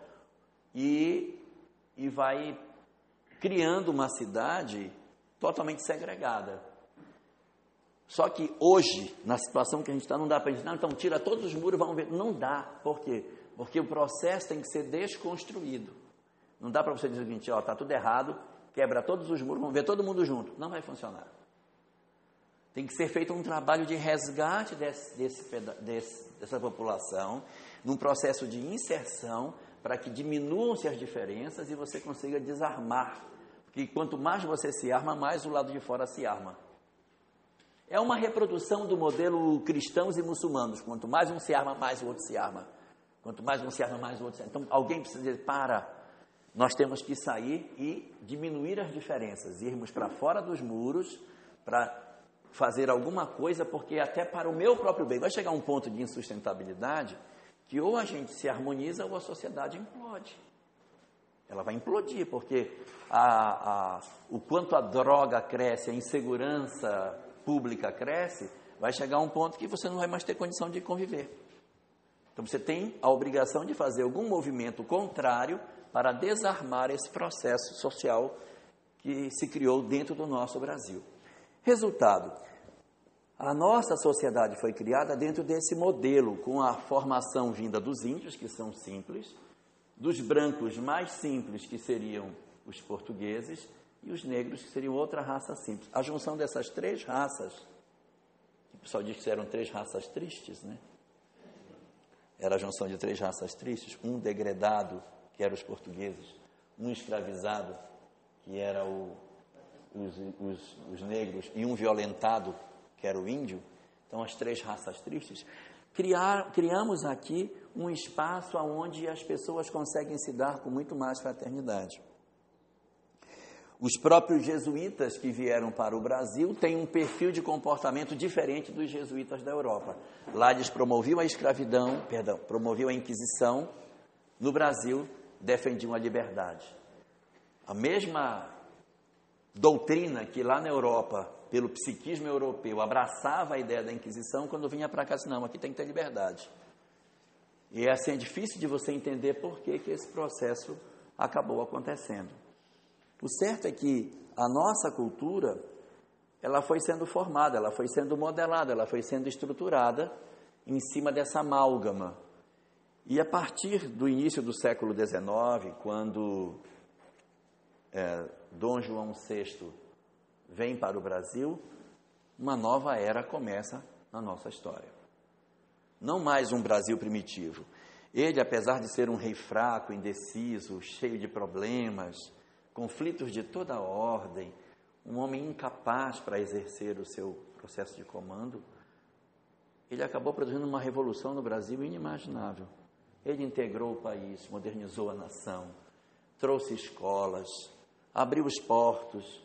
e, e vai criando uma cidade totalmente segregada. Só que hoje, na situação que a gente está, não dá para dizer, então tira todos os muros, vamos ver. Não dá. Por quê? Porque o processo tem que ser desconstruído. Não dá para você dizer o seguinte, ó, está tudo errado, quebra todos os muros, vamos ver todo mundo junto. Não vai funcionar. Tem que ser feito um trabalho de resgate desse, desse, desse, dessa população, num processo de inserção, para que diminuam-se as diferenças e você consiga desarmar. Porque quanto mais você se arma, mais o lado de fora se arma. É uma reprodução do modelo cristãos e muçulmanos. Quanto mais um se arma, mais o outro se arma. Quanto mais um se arma, mais o outro se arma. Então alguém precisa dizer: para, nós temos que sair e diminuir as diferenças, irmos para fora dos muros para fazer alguma coisa, porque até para o meu próprio bem vai chegar um ponto de insustentabilidade que ou a gente se harmoniza ou a sociedade implode. Ela vai implodir, porque a, a, o quanto a droga cresce, a insegurança pública cresce, vai chegar um ponto que você não vai mais ter condição de conviver. Então você tem a obrigação de fazer algum movimento contrário para desarmar esse processo social que se criou dentro do nosso Brasil. Resultado: a nossa sociedade foi criada dentro desse modelo, com a formação vinda dos índios, que são simples, dos brancos mais simples, que seriam os portugueses, e os negros, que seriam outra raça simples. A junção dessas três raças, o pessoal diz que eram três raças tristes, né? Era a junção de três raças tristes, um degradado, que eram os portugueses, um escravizado, que era o, os, os, os negros, e um violentado, que era o índio, então as três raças tristes, criar, criamos aqui um espaço onde as pessoas conseguem se dar com muito mais fraternidade. Os próprios jesuítas que vieram para o Brasil têm um perfil de comportamento diferente dos jesuítas da Europa. Lá eles promoviam a escravidão, perdão, promoviam a Inquisição. No Brasil, defendiam a liberdade. A mesma doutrina que lá na Europa, pelo psiquismo europeu, abraçava a ideia da Inquisição, quando vinha para cá, não, aqui tem que ter liberdade. E assim é difícil de você entender por que, que esse processo acabou acontecendo. O certo é que a nossa cultura, ela foi sendo formada, ela foi sendo modelada, ela foi sendo estruturada em cima dessa amálgama. E a partir do início do século XIX, quando é, Dom João VI vem para o Brasil, uma nova era começa na nossa história. Não mais um Brasil primitivo. Ele, apesar de ser um rei fraco, indeciso, cheio de problemas, conflitos de toda ordem, um homem incapaz para exercer o seu processo de comando, ele acabou produzindo uma revolução no Brasil inimaginável. Ele integrou o país, modernizou a nação, trouxe escolas, abriu os portos,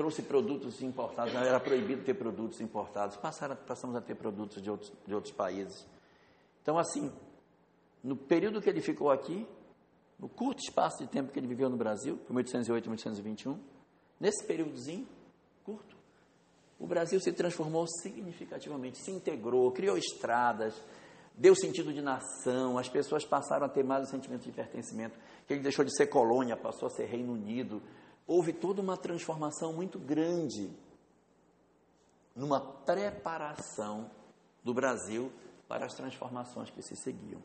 trouxe produtos importados, era proibido ter produtos importados, passaram, passamos a ter produtos de outros, de outros países. Então, assim, no período que ele ficou aqui, no curto espaço de tempo que ele viveu no Brasil, de 1808 a 1821, nesse períodozinho curto, o Brasil se transformou significativamente, se integrou, criou estradas, deu sentido de nação, as pessoas passaram a ter mais o sentimento de pertencimento, que ele deixou de ser colônia, passou a ser Reino Unido. Houve toda uma transformação muito grande numa preparação do Brasil para as transformações que se seguiam.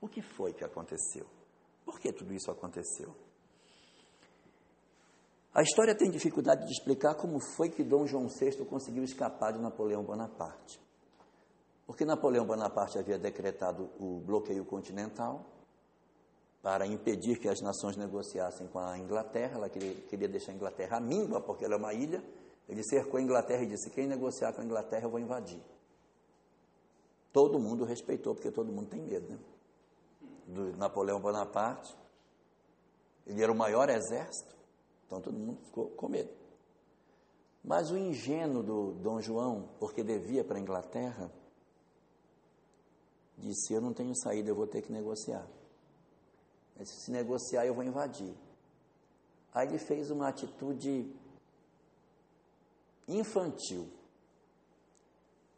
O que foi que aconteceu? Por que tudo isso aconteceu? A história tem dificuldade de explicar como foi que Dom João VI conseguiu escapar de Napoleão Bonaparte. Porque Napoleão Bonaparte havia decretado o bloqueio continental para impedir que as nações negociassem com a Inglaterra. Ela queria, queria deixar a Inglaterra míngua, porque ela é uma ilha. Ele cercou a Inglaterra e disse: Quem negociar com a Inglaterra, eu vou invadir. Todo mundo respeitou, porque todo mundo tem medo, né? Do Napoleão Bonaparte. Ele era o maior exército, então todo mundo ficou com medo. Mas o ingênuo do Dom João, porque devia para a Inglaterra, disse: Eu não tenho saída, eu vou ter que negociar. Se negociar, eu vou invadir. Aí ele fez uma atitude infantil.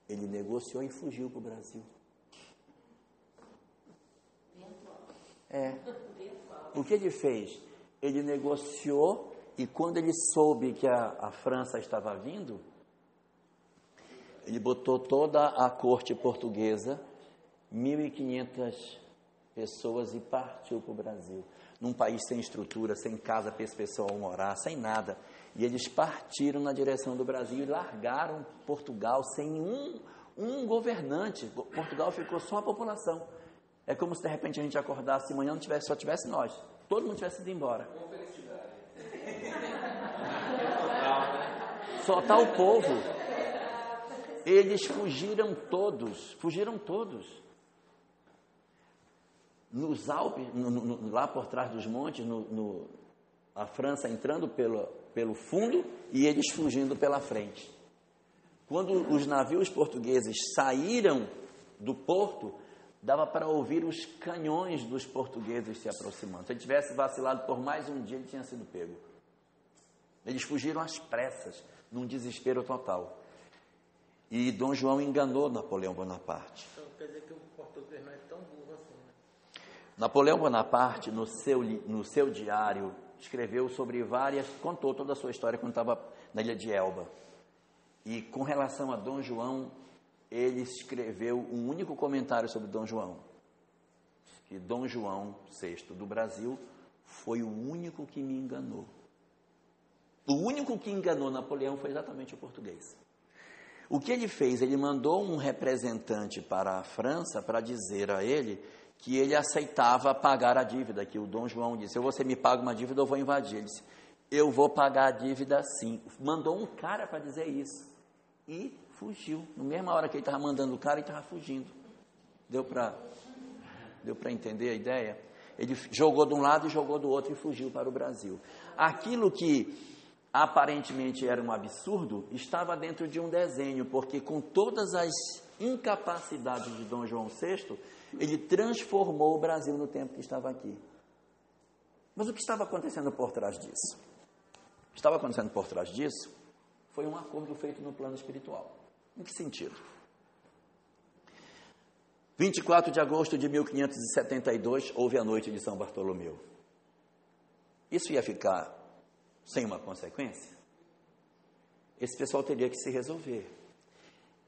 Ele negociou e fugiu para o Brasil. É. O que ele fez? Ele negociou e quando ele soube que a, a França estava vindo, ele botou toda a corte portuguesa, 1.500 pessoas, e partiu para o Brasil. Num país sem estrutura, sem casa para esse pessoal morar, sem nada. E eles partiram na direção do Brasil e largaram Portugal sem um, um governante. Portugal ficou só a população. É como se de repente a gente acordasse amanhã não tivesse, só tivesse nós. Todo mundo tivesse ido embora. Só está o povo. Eles fugiram todos, fugiram todos. Nos Alpes, no, no, lá por trás dos montes, no, a França entrando pelo, pelo fundo e eles fugindo pela frente. Quando os navios portugueses saíram do porto, dava para ouvir os canhões dos portugueses se aproximando. Se ele tivesse vacilado por mais um dia, ele tinha sido pego. Eles fugiram às pressas, num desespero total. E Dom João enganou Napoleão Bonaparte. Então quer dizer que o português não é tão burro assim, né? Napoleão Bonaparte, no seu, no seu diário, escreveu sobre várias, contou toda a sua história quando estava na ilha de Elba. E com relação a Dom João, ele escreveu um único comentário sobre Dom João. Que Dom João VI do Brasil foi o único que me enganou. O único que enganou Napoleão foi exatamente o português. O que ele fez? Ele mandou um representante para a França para dizer a ele que ele aceitava pagar a dívida, que o Dom João disse: "Se você me paga uma dívida, eu vou invadir". Ele disse: "Eu vou pagar a dívida sim". Mandou um cara para dizer isso. E fugiu. Na mesma hora que ele estava mandando o cara, ele estava fugindo. Deu para deu entender a ideia? Ele jogou de um lado e jogou do outro e fugiu para o Brasil. Aquilo que aparentemente era um absurdo estava dentro de um desenho, porque com todas as incapacidades de Dom João VI, ele transformou o Brasil no tempo que estava aqui. Mas o que estava acontecendo por trás disso? O que estava acontecendo por trás disso foi um acordo feito no plano espiritual. Em que sentido? 24 de agosto de 1572 houve a noite de São Bartolomeu. Isso ia ficar sem uma consequência? Esse pessoal teria que se resolver.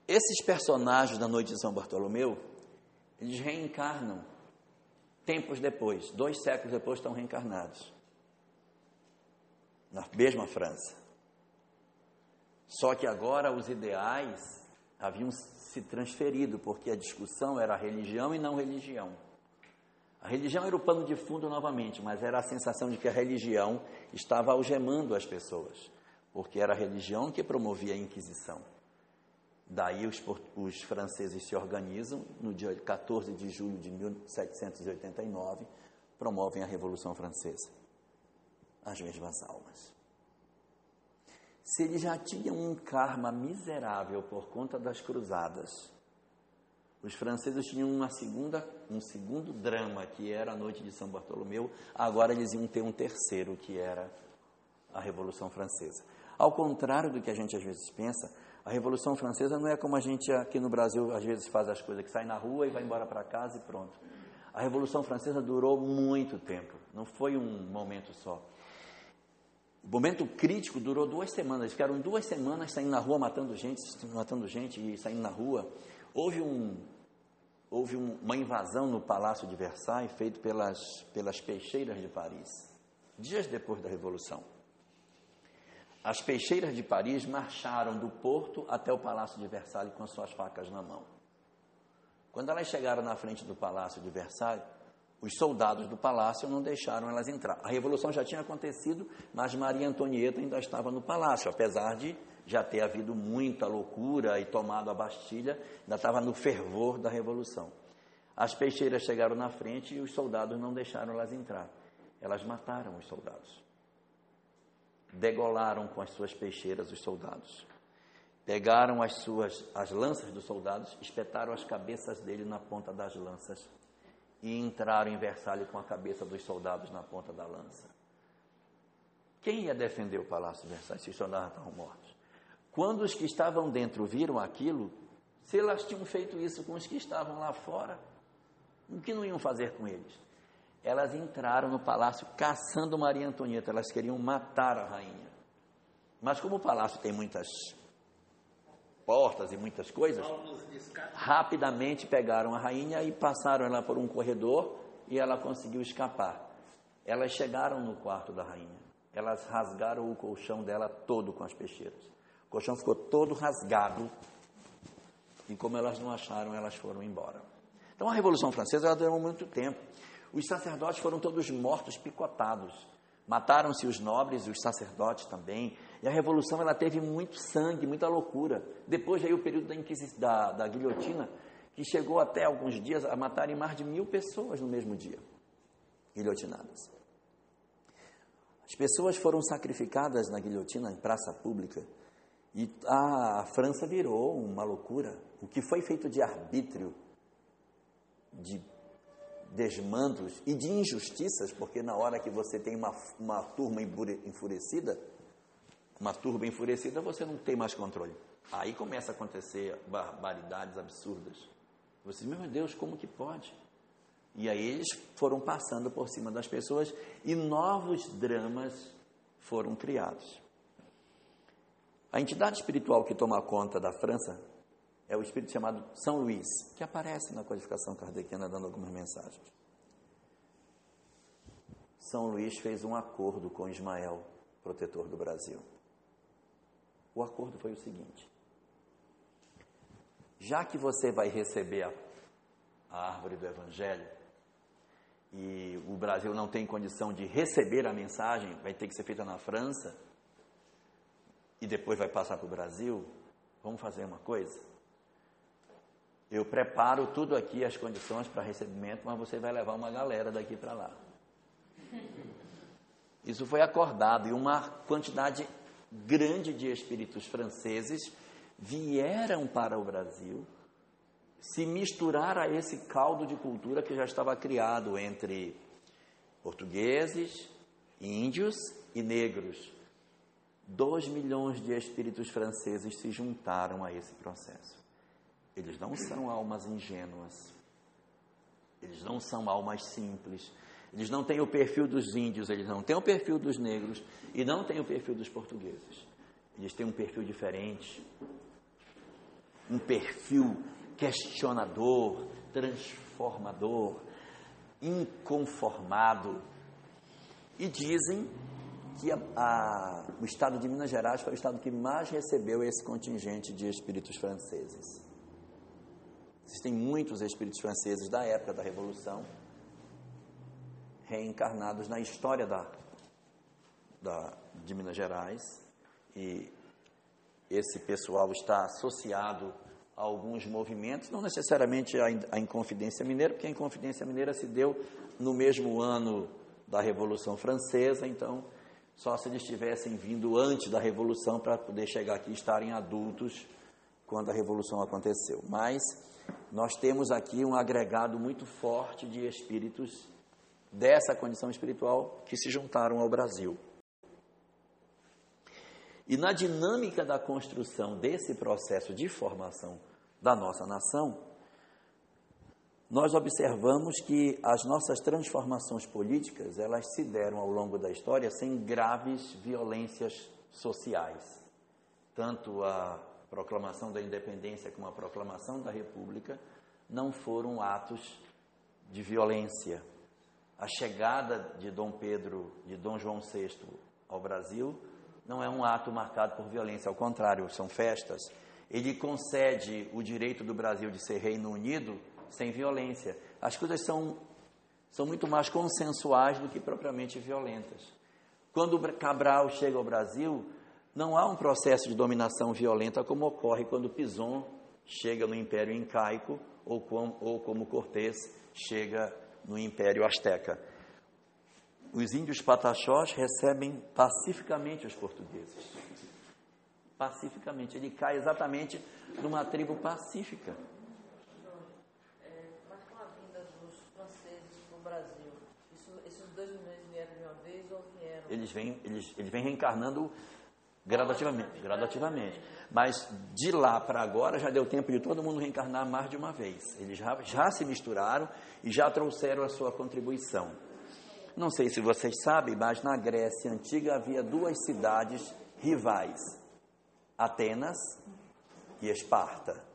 Esses personagens da noite de São Bartolomeu, eles reencarnam tempos depois, dois séculos depois estão reencarnados. Na mesma França. Só que agora os ideais haviam se transferido, porque a discussão era religião e não religião. A religião era o pano de fundo novamente, mas era a sensação de que a religião estava algemando as pessoas, porque era a religião que promovia a Inquisição. Daí os, os franceses se organizam, no dia 14 de julho de 1789, promovem a Revolução Francesa. As mesmas almas. Se eles já tinham um karma miserável por conta das cruzadas, os franceses tinham uma segunda, um segundo drama, que era a noite de São Bartolomeu, agora eles iam ter um terceiro, que era a Revolução Francesa. Ao contrário do que a gente às vezes pensa, a Revolução Francesa não é como a gente aqui no Brasil às vezes faz as coisas, que sai na rua e vai embora para casa e pronto. A Revolução Francesa durou muito tempo, não foi um momento só. O momento crítico durou duas semanas, ficaram duas semanas saindo na rua matando gente, matando gente e saindo na rua. Houve, um, houve um, uma invasão no Palácio de Versailles, feito pelas, pelas peixeiras de Paris, dias depois da Revolução. As peixeiras de Paris marcharam do porto até o Palácio de Versalhes com suas facas na mão. Quando elas chegaram na frente do Palácio de Versalhes, Os soldados do palácio não deixaram elas entrar. A revolução já tinha acontecido, mas Maria Antonieta ainda estava no palácio, apesar de já ter havido muita loucura e tomado a Bastilha, ainda estava no fervor da revolução. As peixeiras chegaram na frente e os soldados não deixaram elas entrar. Elas mataram os soldados. Degolaram com as suas peixeiras os soldados. Pegaram as suas as lanças dos soldados, espetaram as cabeças dele na ponta das lanças e entraram em Versalhes com a cabeça dos soldados na ponta da lança. Quem ia defender o palácio de Versalhes se os soldados estavam mortos? Quando os que estavam dentro viram aquilo, se elas tinham feito isso com os que estavam lá fora, o que não iam fazer com eles? Elas entraram no palácio caçando Maria Antonieta, elas queriam matar a rainha. Mas como o palácio tem muitas portas e muitas coisas, rapidamente pegaram a rainha e passaram ela por um corredor e ela conseguiu escapar. Elas chegaram no quarto da rainha. Elas rasgaram o colchão dela todo com as peixeiras. O colchão ficou todo rasgado. E como elas não acharam, elas foram embora. Então a Revolução Francesa durou muito tempo. Os sacerdotes foram todos mortos, picotados. Mataram-se os nobres e os sacerdotes também. E a revolução ela teve muito sangue, muita loucura. Depois veio o período da, da, da guilhotina, que chegou até alguns dias a matarem mais de mil pessoas no mesmo dia, guilhotinadas. As pessoas foram sacrificadas na guilhotina em praça pública e a França virou uma loucura. O que foi feito de arbítrio, de desmandos e de injustiças, porque na hora que você tem uma, uma turma enfurecida, uma turba enfurecida, você não tem mais controle. Aí começa a acontecer barbaridades absurdas. Você meu Deus, como que pode? E aí eles foram passando por cima das pessoas e novos dramas foram criados. A entidade espiritual que toma conta da França é o espírito chamado São Luís, que aparece na codificação kardeciana dando algumas mensagens. São Luís fez um acordo com Ismael, protetor do Brasil. O acordo foi o seguinte: já que você vai receber a, a árvore do Evangelho, e o Brasil não tem condição de receber a mensagem, vai ter que ser feita na França, e depois vai passar para o Brasil, vamos fazer uma coisa? Eu preparo tudo aqui, as condições para recebimento, mas você vai levar uma galera daqui para lá. Isso foi acordado e uma quantidade grande de espíritos franceses vieram para o Brasil se misturar a esse caldo de cultura que já estava criado entre portugueses, índios e negros. Dois milhões de espíritos franceses se juntaram a esse processo. Eles não são almas ingênuas. Eles não são almas simples. Eles não têm o perfil dos índios, eles não têm o perfil dos negros e não têm o perfil dos portugueses. Eles têm um perfil diferente. Um perfil questionador, transformador, inconformado. E dizem que a, a, o estado de Minas Gerais foi o estado que mais recebeu esse contingente de espíritos franceses. Existem muitos espíritos franceses da época da Revolução reencarnados na história da, da, de Minas Gerais e esse pessoal está associado a alguns movimentos, não necessariamente a Inconfidência Mineira, porque a Inconfidência Mineira se deu no mesmo ano da Revolução Francesa, então só se eles tivessem vindo antes da Revolução para poder chegar aqui e estarem adultos quando a Revolução aconteceu. Mas nós temos aqui um agregado muito forte de espíritos dessa condição espiritual que se juntaram ao Brasil. E na dinâmica da construção desse processo de formação da nossa nação, nós observamos que as nossas transformações políticas, elas se deram ao longo da história sem graves violências sociais. Tanto a proclamação da independência como a proclamação da república não foram atos de violência. A chegada de Dom Pedro, de Dom João VI ao Brasil, não é um ato marcado por violência, ao contrário, são festas. Ele concede o direito do Brasil de ser Reino Unido sem violência. As coisas são são muito mais consensuais do que propriamente violentas. Quando Cabral chega ao Brasil, não há um processo de dominação violenta como ocorre quando Pison chega no Império Incaico ou, com, ou como Cortés chega no Império Azteca. Os índios pataxós recebem pacificamente os portugueses. Pacificamente. Ele cai exatamente numa tribo pacífica. É, Brasil, isso, esses dois milhões vieram de uma vez ou vieram? Eles vêm, eles, eles vêm reencarnando gradativamente, gradativamente. Mas de lá para agora já deu tempo de todo mundo reencarnar mais de uma vez. Eles já, já se misturaram e já trouxeram a sua contribuição. Não sei se vocês sabem, mas na Grécia antiga havia duas cidades rivais: Atenas e Esparta.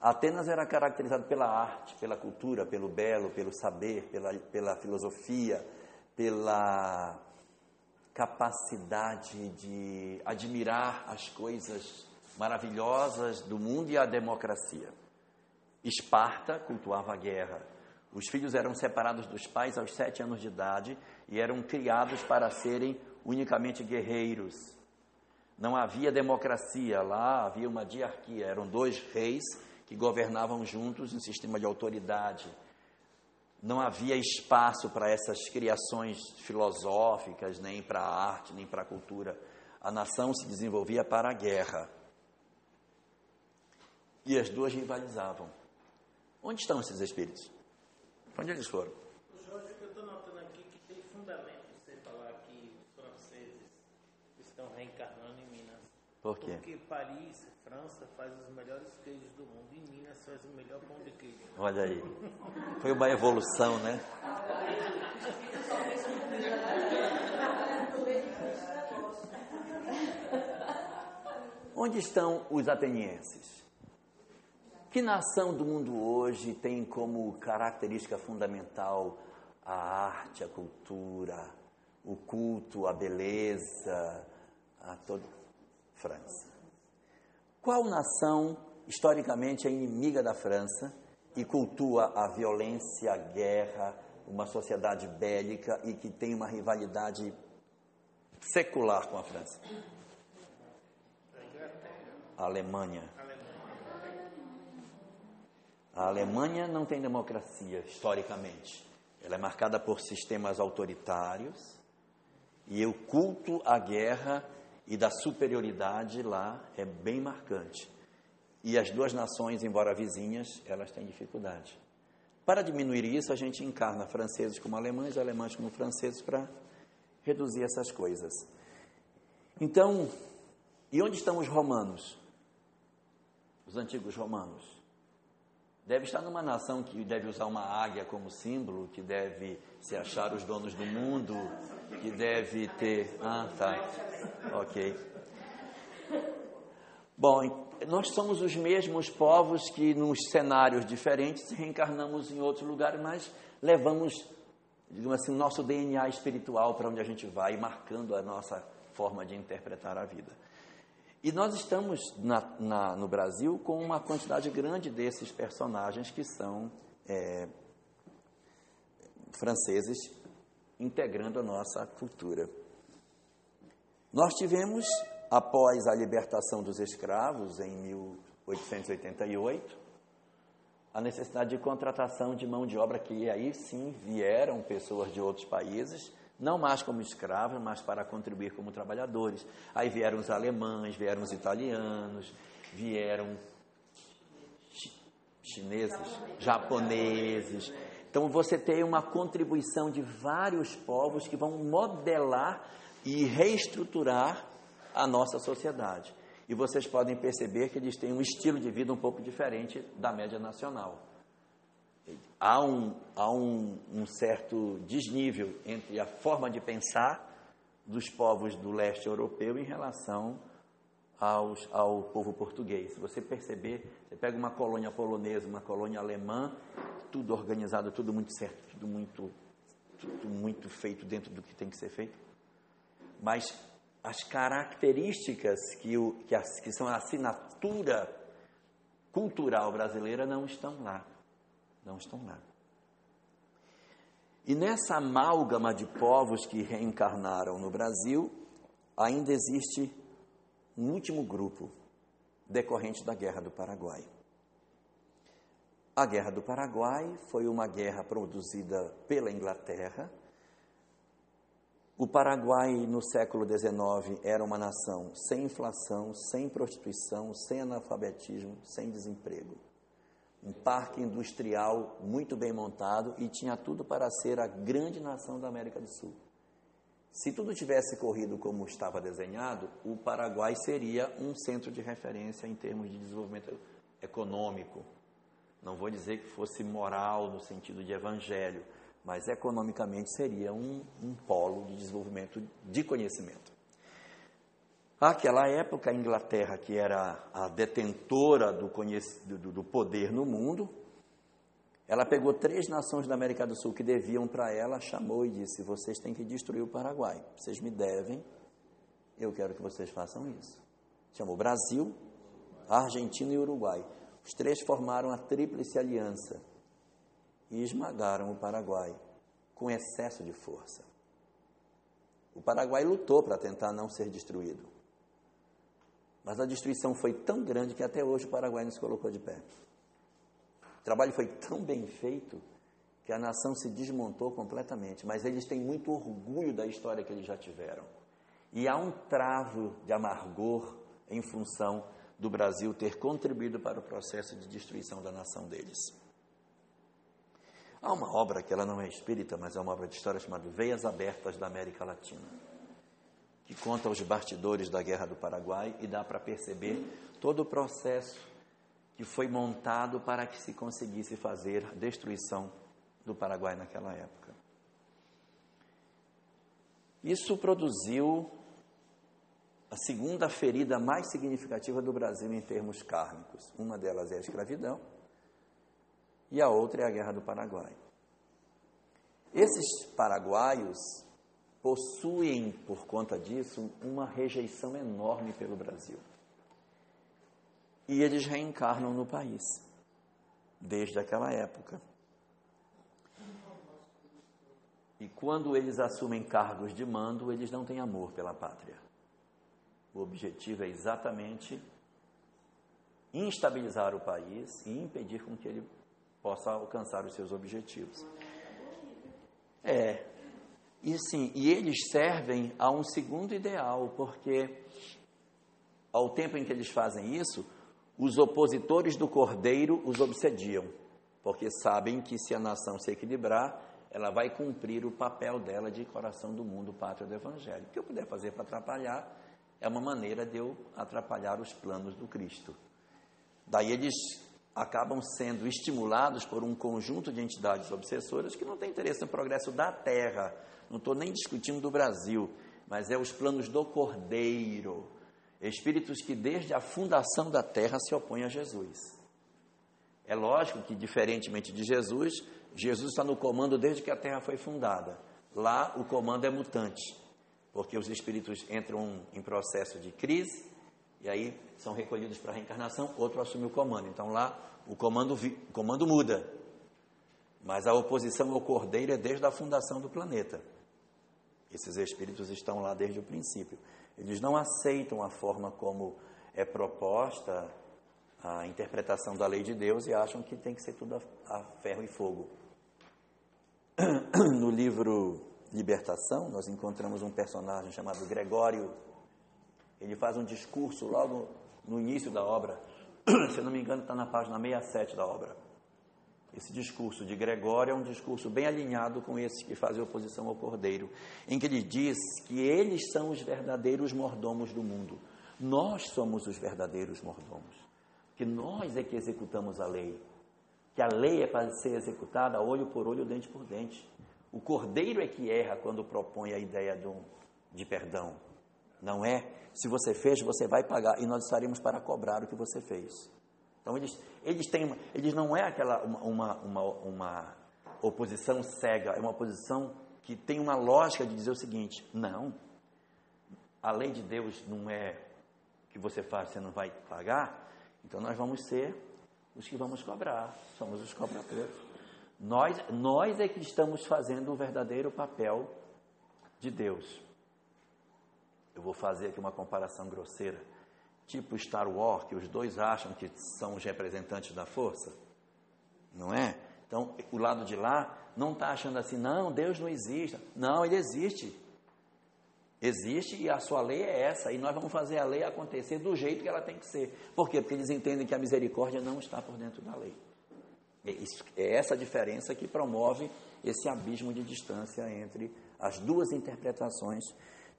Atenas era caracterizada pela arte, pela cultura, pelo belo, pelo saber, pela, pela filosofia, pela capacidade de admirar as coisas maravilhosas do mundo e a democracia. Esparta cultuava a guerra. Os filhos eram separados dos pais aos sete anos de idade e eram criados para serem unicamente guerreiros. Não havia democracia lá, havia uma diarquia. Eram dois reis que governavam juntos em sistema de autoridade não havia espaço para essas criações filosóficas, nem para a arte, nem para a cultura. A nação se desenvolvia para a guerra. E as duas rivalizavam. Onde estão esses espíritos? Onde eles foram? Jorge, eu estou notando aqui que tem fundamento você falar que os franceses estão reencarnando em Minas. Por quê? Porque Paris, França, faz os melhores queijos do mundo e Minas faz o melhor pão de queijo. Olha aí. Foi uma evolução, né? Onde estão os atenienses? Que nação do mundo hoje tem como característica fundamental a arte, a cultura, o culto, a beleza, a todo França. Qual nação historicamente é inimiga da França e cultua a violência, a guerra, uma sociedade bélica e que tem uma rivalidade secular com a França? A Alemanha. A Alemanha não tem democracia historicamente. Ela é marcada por sistemas autoritários e o culto à guerra e da superioridade lá é bem marcante. E as duas nações, embora vizinhas, elas têm dificuldade. Para diminuir isso, a gente encarna franceses como alemães, alemães como franceses, para reduzir essas coisas. Então, e onde estão os romanos? Os antigos romanos. Deve estar numa nação que deve usar uma águia como símbolo, que deve se achar os donos do mundo, que deve ter. Ah, tá. Ok. Bom, nós somos os mesmos povos que, nos cenários diferentes, reencarnamos em outros lugares, mas levamos, digamos assim, nosso DNA espiritual para onde a gente vai, marcando a nossa forma de interpretar a vida. E nós estamos na, na, no Brasil com uma quantidade grande desses personagens que são é, franceses integrando a nossa cultura. Nós tivemos após a libertação dos escravos, em 1888, a necessidade de contratação de mão de obra, que aí sim vieram pessoas de outros países, não mais como escravos, mas para contribuir como trabalhadores. Aí vieram os alemães, vieram os italianos, vieram chineses, japoneses. Então você tem uma contribuição de vários povos que vão modelar e reestruturar a nossa sociedade. E vocês podem perceber que eles têm um estilo de vida um pouco diferente da média nacional. Há um, há um, um certo desnível entre a forma de pensar dos povos do leste europeu em relação aos, ao povo português. Se você perceber, você pega uma colônia polonesa, uma colônia alemã, tudo organizado, tudo muito certo, tudo muito, tudo muito feito dentro do que tem que ser feito. Mas as características que, o, que, as, que são a assinatura cultural brasileira não estão lá. Não estão lá. E nessa amálgama de povos que reencarnaram no Brasil, ainda existe um último grupo decorrente da Guerra do Paraguai. A Guerra do Paraguai foi uma guerra produzida pela Inglaterra. O Paraguai, no século XIX, era uma nação sem inflação, sem prostituição, sem analfabetismo, sem desemprego um parque industrial muito bem montado e tinha tudo para ser a grande nação da América do Sul. Se tudo tivesse corrido como estava desenhado, o Paraguai seria um centro de referência em termos de desenvolvimento econômico. Não vou dizer que fosse moral no sentido de evangelho, mas economicamente seria um, um polo de desenvolvimento de conhecimento. Naquela época, a Inglaterra, que era a detentora do, do, do poder no mundo, ela pegou três nações da América do Sul que deviam para ela, chamou e disse: Vocês têm que destruir o Paraguai. Vocês me devem, eu quero que vocês façam isso. Chamou Brasil, Argentina e Uruguai. Os três formaram a Tríplice Aliança e esmagaram o Paraguai com excesso de força. O Paraguai lutou para tentar não ser destruído. Mas a destruição foi tão grande que até hoje o Paraguai não se colocou de pé. Trabalho foi tão bem feito que a nação se desmontou completamente. Mas eles têm muito orgulho da história que eles já tiveram. E há um travo de amargor em função do Brasil ter contribuído para o processo de destruição da nação deles. Há uma obra que ela não é espírita, mas é uma obra de história chamada Veias Abertas da América Latina que conta os bastidores da Guerra do Paraguai e dá para perceber todo o processo que foi montado para que se conseguisse fazer a destruição do Paraguai naquela época. Isso produziu a segunda ferida mais significativa do Brasil em termos kármicos. Uma delas é a escravidão e a outra é a Guerra do Paraguai. Esses paraguaios possuem, por conta disso, uma rejeição enorme pelo Brasil. E eles reencarnam no país, desde aquela época. E quando eles assumem cargos de mando, eles não têm amor pela pátria. O objetivo é exatamente instabilizar o país e impedir com que ele possa alcançar os seus objetivos. É, e sim, e eles servem a um segundo ideal, porque ao tempo em que eles fazem isso, os opositores do cordeiro os obsediam, porque sabem que se a nação se equilibrar, ela vai cumprir o papel dela de coração do mundo, pátria do evangelho. O que eu puder fazer para atrapalhar é uma maneira de eu atrapalhar os planos do Cristo. Daí eles acabam sendo estimulados por um conjunto de entidades obsessoras que não têm interesse no progresso da terra, não estou nem discutindo do Brasil, mas é os planos do Cordeiro. Espíritos que desde a fundação da terra se opõem a Jesus. É lógico que, diferentemente de Jesus, Jesus está no comando desde que a terra foi fundada. Lá o comando é mutante, porque os espíritos entram em processo de crise e aí são recolhidos para a reencarnação, outro assume o comando. Então lá o comando, o comando muda, mas a oposição ao cordeiro é desde a fundação do planeta. Esses espíritos estão lá desde o princípio. Eles não aceitam a forma como é proposta a interpretação da lei de Deus e acham que tem que ser tudo a, a ferro e fogo. No livro Libertação, nós encontramos um personagem chamado Gregório. Ele faz um discurso logo no início da obra. Se eu não me engano, está na página 67 da obra. Esse discurso de Gregório é um discurso bem alinhado com esses que fazem oposição ao Cordeiro, em que ele diz que eles são os verdadeiros mordomos do mundo. Nós somos os verdadeiros mordomos. Que nós é que executamos a lei. Que a lei é para ser executada olho por olho, dente por dente. O Cordeiro é que erra quando propõe a ideia de, um, de perdão. Não é? Se você fez, você vai pagar e nós estaremos para cobrar o que você fez. Então eles, eles têm, eles não é aquela uma, uma, uma oposição cega, é uma oposição que tem uma lógica de dizer o seguinte: não, a lei de Deus não é que você faz, você não vai pagar, então nós vamos ser os que vamos cobrar, somos os cobradores. Nós, nós é que estamos fazendo o verdadeiro papel de Deus. Eu vou fazer aqui uma comparação grosseira, tipo Star Wars, que os dois acham que são os representantes da força, não é? Então, o lado de lá não está achando assim, não, Deus não existe. Não, ele existe. Existe e a sua lei é essa, e nós vamos fazer a lei acontecer do jeito que ela tem que ser. Por quê? Porque eles entendem que a misericórdia não está por dentro da lei. É, é essa diferença que promove esse abismo de distância entre as duas interpretações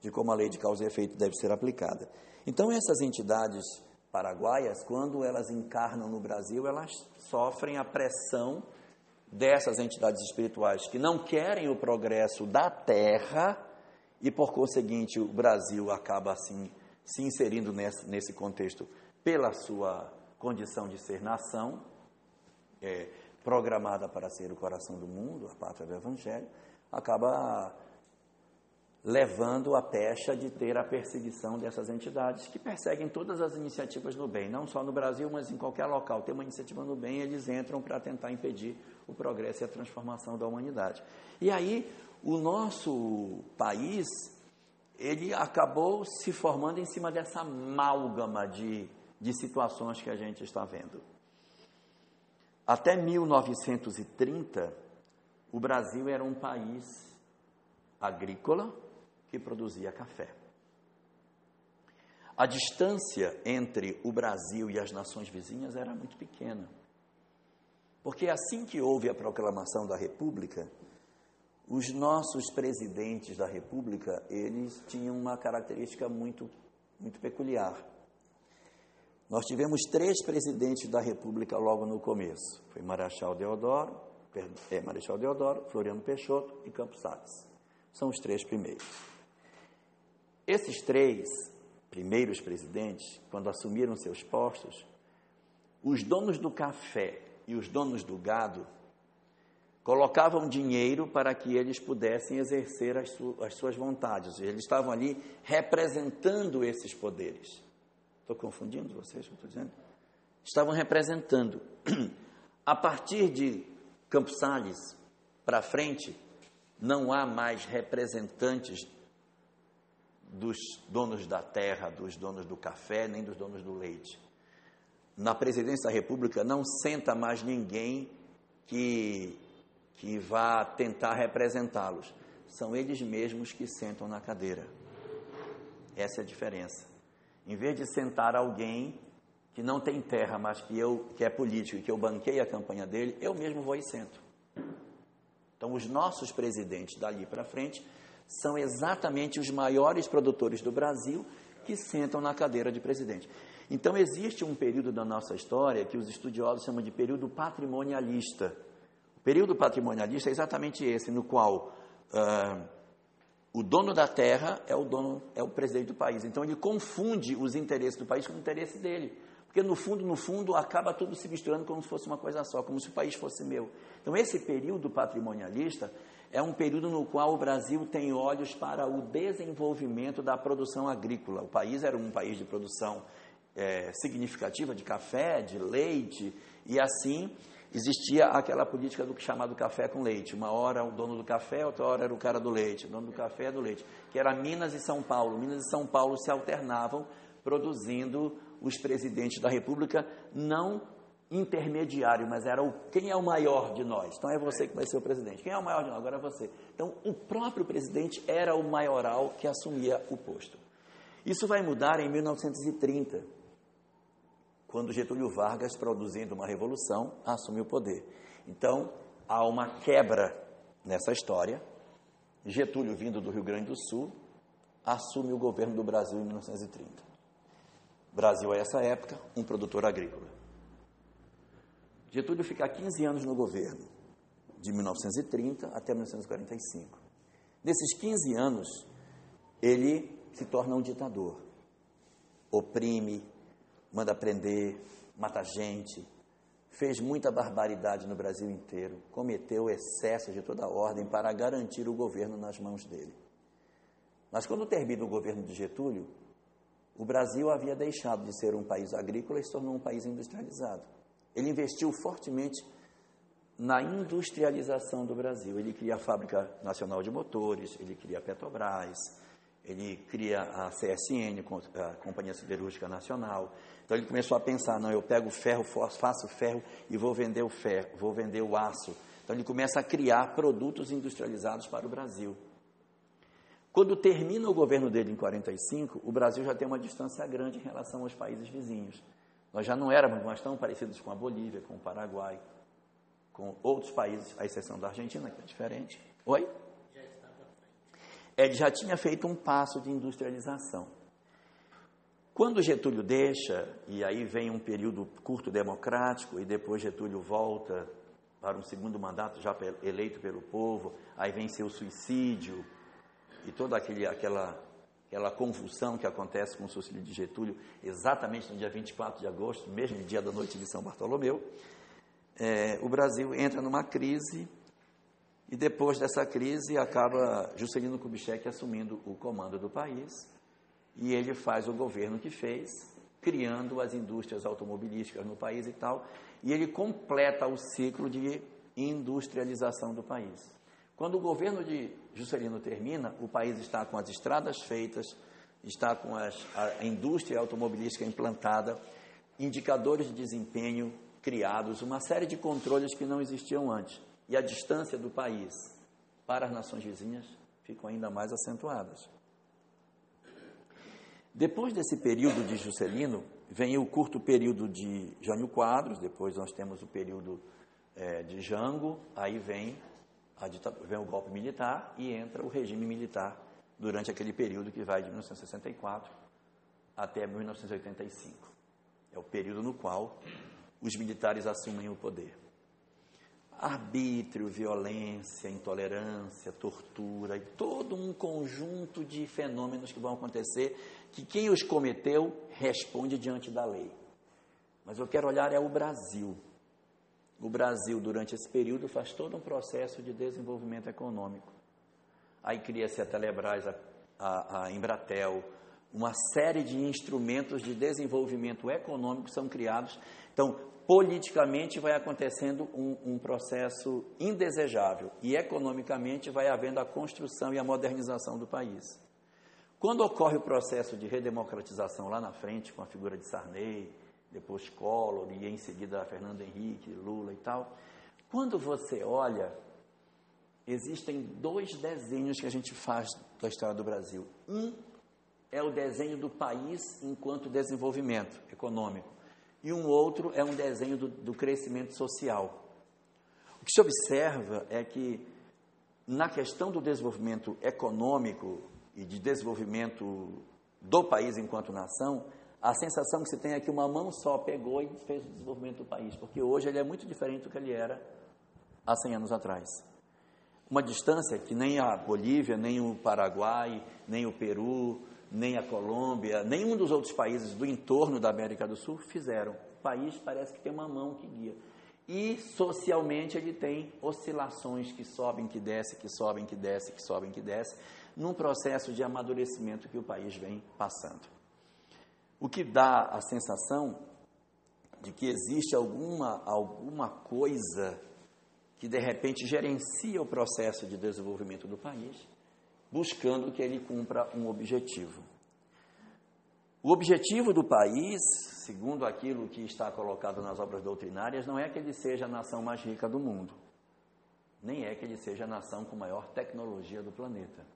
de como a lei de causa e efeito deve ser aplicada. Então, essas entidades paraguaias, quando elas encarnam no Brasil, elas sofrem a pressão dessas entidades espirituais que não querem o progresso da terra e, por conseguinte, o Brasil acaba assim se inserindo nesse, nesse contexto pela sua condição de ser nação, é, programada para ser o coração do mundo, a pátria do Evangelho, acaba levando a pecha de ter a perseguição dessas entidades que perseguem todas as iniciativas no bem, não só no Brasil, mas em qualquer local. Tem uma iniciativa no bem, eles entram para tentar impedir o progresso e a transformação da humanidade. E aí, o nosso país, ele acabou se formando em cima dessa amálgama de, de situações que a gente está vendo. Até 1930, o Brasil era um país agrícola que produzia café. A distância entre o Brasil e as nações vizinhas era muito pequena. Porque assim que houve a proclamação da República, os nossos presidentes da República, eles tinham uma característica muito, muito peculiar. Nós tivemos três presidentes da República logo no começo. Foi Marechal Deodoro, é, Marechal Deodoro, Floriano Peixoto e Campos Salles. São os três primeiros. Esses três primeiros presidentes, quando assumiram seus postos, os donos do café e os donos do gado colocavam dinheiro para que eles pudessem exercer as, su as suas vontades. Eles estavam ali representando esses poderes. Estou confundindo vocês estou dizendo? Estavam representando. A partir de Campos Salles para frente, não há mais representantes dos donos da terra, dos donos do café, nem dos donos do leite. Na presidência da República não senta mais ninguém que que vá tentar representá-los. São eles mesmos que sentam na cadeira. Essa é a diferença. Em vez de sentar alguém que não tem terra, mas que eu que é político e que eu banquei a campanha dele, eu mesmo vou e sento. Então, os nossos presidentes dali para frente são exatamente os maiores produtores do Brasil que sentam na cadeira de presidente. Então, existe um período da nossa história que os estudiosos chamam de período patrimonialista período patrimonialista é exatamente esse, no qual uh, o dono da terra é o dono, é o presidente do país. Então ele confunde os interesses do país com o interesse dele. Porque no fundo, no fundo, acaba tudo se misturando como se fosse uma coisa só, como se o país fosse meu. Então esse período patrimonialista é um período no qual o Brasil tem olhos para o desenvolvimento da produção agrícola. O país era um país de produção é, significativa de café, de leite, e assim existia aquela política do chamado café com leite. Uma hora o dono do café, outra hora era o cara do leite. O dono do café é do leite, que era Minas e São Paulo. Minas e São Paulo se alternavam produzindo os presidentes da República, não intermediário, mas era o quem é o maior de nós. Então é você que vai ser o presidente. Quem é o maior de nós? Agora é você. Então o próprio presidente era o maioral que assumia o posto. Isso vai mudar em 1930 quando Getúlio Vargas, produzindo uma revolução, assumiu o poder. Então, há uma quebra nessa história. Getúlio, vindo do Rio Grande do Sul, assume o governo do Brasil em 1930. Brasil, a essa época, um produtor agrícola. Getúlio fica 15 anos no governo, de 1930 até 1945. Nesses 15 anos, ele se torna um ditador. Oprime, manda prender, mata gente, fez muita barbaridade no Brasil inteiro, cometeu excessos de toda ordem para garantir o governo nas mãos dele. Mas quando termina o governo de Getúlio, o Brasil havia deixado de ser um país agrícola e se tornou um país industrializado. Ele investiu fortemente na industrialização do Brasil. Ele cria a Fábrica Nacional de Motores, ele cria a Petrobras, ele cria a CSN, a Companhia Siderúrgica Nacional. Então ele começou a pensar, não, eu pego ferro, faço ferro e vou vender o ferro, vou vender o aço. Então ele começa a criar produtos industrializados para o Brasil. Quando termina o governo dele em 45, o Brasil já tem uma distância grande em relação aos países vizinhos. Nós já não éramos mais tão parecidos com a Bolívia, com o Paraguai, com outros países, à exceção da Argentina, que é diferente. Oi? Ele já tinha feito um passo de industrialização. Quando Getúlio deixa, e aí vem um período curto democrático, e depois Getúlio volta para um segundo mandato já eleito pelo povo, aí vem seu suicídio, e toda aquele, aquela, aquela convulsão que acontece com o suicídio de Getúlio, exatamente no dia 24 de agosto, mesmo dia da noite de São Bartolomeu, é, o Brasil entra numa crise e depois dessa crise acaba Juscelino Kubitschek assumindo o comando do país e ele faz o governo que fez, criando as indústrias automobilísticas no país e tal, e ele completa o ciclo de industrialização do país. Quando o governo de Juscelino termina, o país está com as estradas feitas, está com as, a indústria automobilística implantada, indicadores de desempenho criados, uma série de controles que não existiam antes e a distância do país para as nações vizinhas ficam ainda mais acentuadas. Depois desse período de Juscelino, vem o curto período de Jânio Quadros, depois nós temos o período é, de Jango, aí vem, vem o golpe militar e entra o regime militar durante aquele período que vai de 1964 até 1985. É o período no qual os militares assumem o poder arbítrio, violência, intolerância, tortura e todo um conjunto de fenômenos que vão acontecer que quem os cometeu responde diante da lei. Mas eu quero olhar é o Brasil. O Brasil, durante esse período, faz todo um processo de desenvolvimento econômico. Aí cria-se a Telebrás, a, a, a Embratel, uma série de instrumentos de desenvolvimento econômico são criados. Então, politicamente vai acontecendo um, um, processo indesejável e economicamente vai havendo a construção e a modernização do país. Quando ocorre o processo de redemocratização lá na frente, com a figura de Sarney, depois Collor e em seguida Fernando Henrique, Lula e tal, quando você olha, existem dois desenhos que a gente faz da história do Brasil. Um é o desenho do país enquanto desenvolvimento econômico e um outro é um desenho do, do crescimento social. O que se observa é que, na questão do desenvolvimento econômico e de desenvolvimento do país enquanto nação, a sensação que se tem é que uma mão só pegou e fez o desenvolvimento do país, porque hoje ele é muito diferente do que ele era há 100 anos atrás. Uma distância que nem a Bolívia, nem o Paraguai, nem o Peru, nem a Colômbia, nenhum dos outros países do entorno da América do Sul fizeram. O país parece que tem uma mão que guia. E socialmente ele tem oscilações que sobem, que descem, que sobem, que descem, que sobem, que descem, num processo de amadurecimento que o país vem passando. O que dá a sensação de que existe alguma, alguma coisa que de repente gerencia o processo de desenvolvimento do país buscando que ele cumpra um objetivo. O objetivo do país, segundo aquilo que está colocado nas obras doutrinárias, não é que ele seja a nação mais rica do mundo, nem é que ele seja a nação com maior tecnologia do planeta,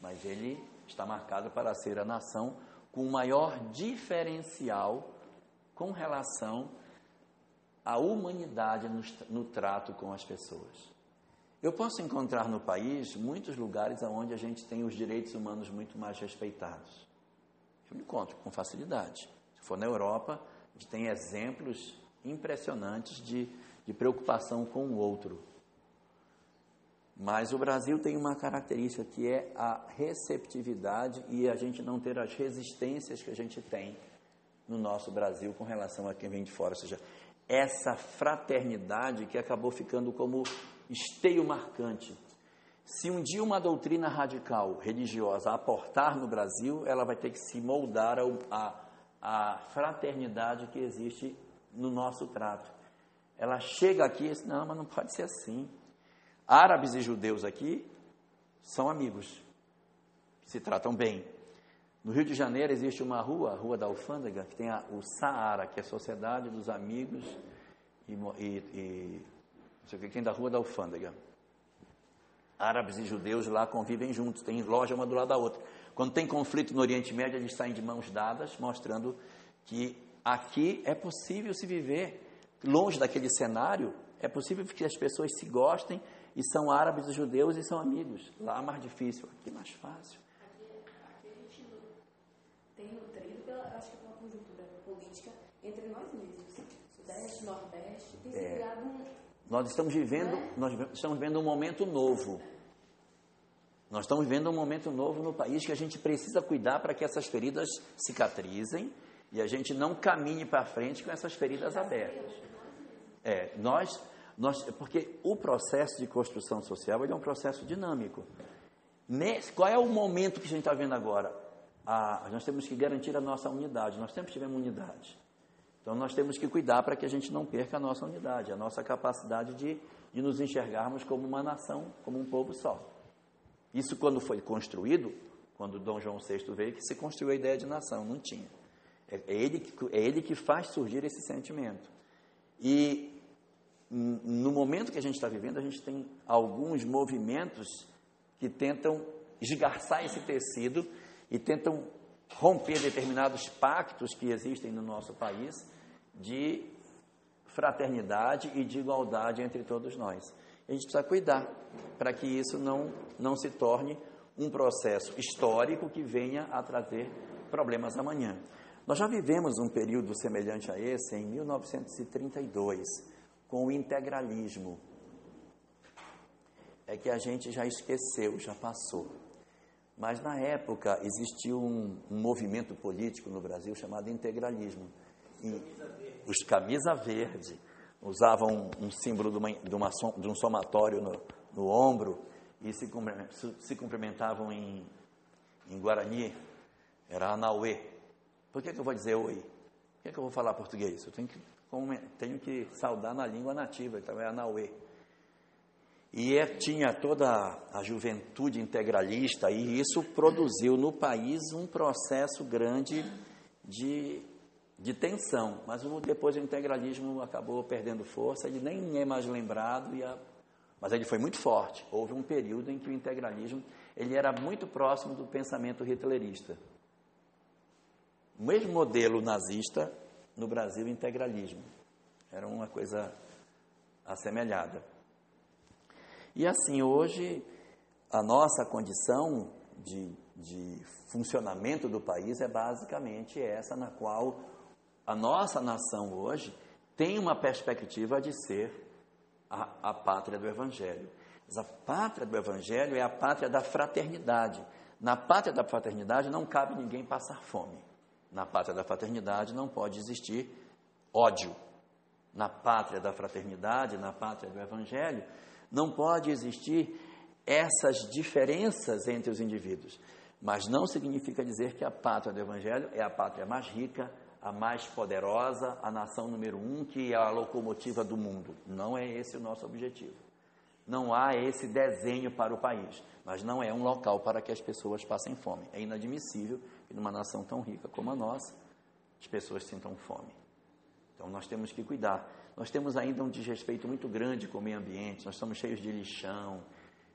mas ele está marcado para ser a nação com maior diferencial com relação à humanidade no, no trato com as pessoas. Eu posso encontrar no país muitos lugares onde a gente tem os direitos humanos muito mais respeitados. Eu encontro com facilidade. Se for na Europa, a gente tem exemplos impressionantes de, de preocupação com o outro. Mas o Brasil tem uma característica que é a receptividade e a gente não ter as resistências que a gente tem no nosso Brasil com relação a quem vem de fora. Ou seja, essa fraternidade que acabou ficando como esteio marcante. Se um dia uma doutrina radical religiosa aportar no Brasil, ela vai ter que se moldar a fraternidade que existe no nosso trato. ela chega aqui e diz, não, mas não pode ser assim. Árabes e judeus aqui são amigos, se tratam bem. No Rio de Janeiro existe uma rua, a Rua da Alfândega, que tem a, o Saara, que é a Sociedade dos Amigos e, e, e não sei o que, tem da Rua da Alfândega. Árabes e judeus lá convivem juntos, tem loja uma do lado da outra. Quando tem conflito no Oriente Médio, eles saem de mãos dadas, mostrando que aqui é possível se viver longe daquele cenário, é possível que as pessoas se gostem e são árabes e judeus e são amigos. Lá é mais difícil, aqui é mais fácil. tem nutrido, pela, acho que pela conjuntura política, entre nós mesmos. Sudeste, Nordeste, tem se é. criado um. Nós estamos vivendo, é? nós estamos vivendo um momento novo. Nós estamos vivendo um momento novo no país que a gente precisa cuidar para que essas feridas cicatrizem e a gente não caminhe para frente com essas feridas abertas. É, nós, nós, porque o processo de construção social é um processo dinâmico. Nesse, qual é o momento que a gente está vendo agora? a, nós temos que garantir a nossa unidade. Nós sempre tivemos unidade. Então nós temos que cuidar para que a gente não perca a nossa unidade, a nossa capacidade de, de nos enxergarmos como uma nação, como um povo só. Isso quando foi construído, quando Dom João VI veio, que se construiu a ideia de nação, não tinha. É, é ele, é ele que faz surgir esse sentimento. E no momento que a gente está vivendo, a gente tem alguns movimentos que tentam esgarçar esse tecido e tentam romper determinados pactos que existem no nosso país de fraternidade e de igualdade entre todos nós. A gente precisa cuidar para que isso não, não se torne um processo histórico que venha a trazer problemas amanhã. Nós já vivemos um período semelhante a esse em 1932, com o integralismo. É que a gente já esqueceu, já passou. Mas na época existiu um, um movimento político no Brasil chamado integralismo. E os camisa verde usavam um, um símbolo de, uma, de, uma, de, um somatório no, no ombro e se, se cumprimentavam em, em Guarani, era Anauê. Por que, que eu vou dizer oi? Por que, que eu vou falar português? Eu tenho que, tenho que saudar na língua nativa, então é Anauê. E é, tinha toda a juventude integralista, e isso produziu no país um processo grande de, de tensão. Mas depois o integralismo acabou perdendo força, ele nem é mais lembrado, a, mas ele foi muito forte. Houve um período em que o integralismo ele era muito próximo do pensamento hitlerista. O mesmo modelo nazista, no Brasil, integralismo. Era uma coisa assemelhada. E assim, hoje, a nossa condição de, de funcionamento do país é basicamente essa, na qual a nossa nação hoje tem uma perspectiva de ser a, a pátria do Evangelho. Mas a pátria do Evangelho é a pátria da fraternidade. Na pátria da fraternidade não cabe ninguém passar fome. Na pátria da fraternidade não pode existir ódio. Na pátria da fraternidade, na pátria do Evangelho, não pode existir essas diferenças entre os indivíduos. Mas não significa dizer que a pátria do Evangelho é a pátria mais rica, a mais poderosa, a nação número um, que é a locomotiva do mundo. Não é esse o nosso objetivo. Não há esse desenho para o país, mas não é um local para que as pessoas passem fome. É inadmissível que numa nação tão rica como a nossa, as pessoas sintam fome. Então nós temos que cuidar. Nós temos ainda um desrespeito muito grande com o meio ambiente, nós estamos cheios de lixão.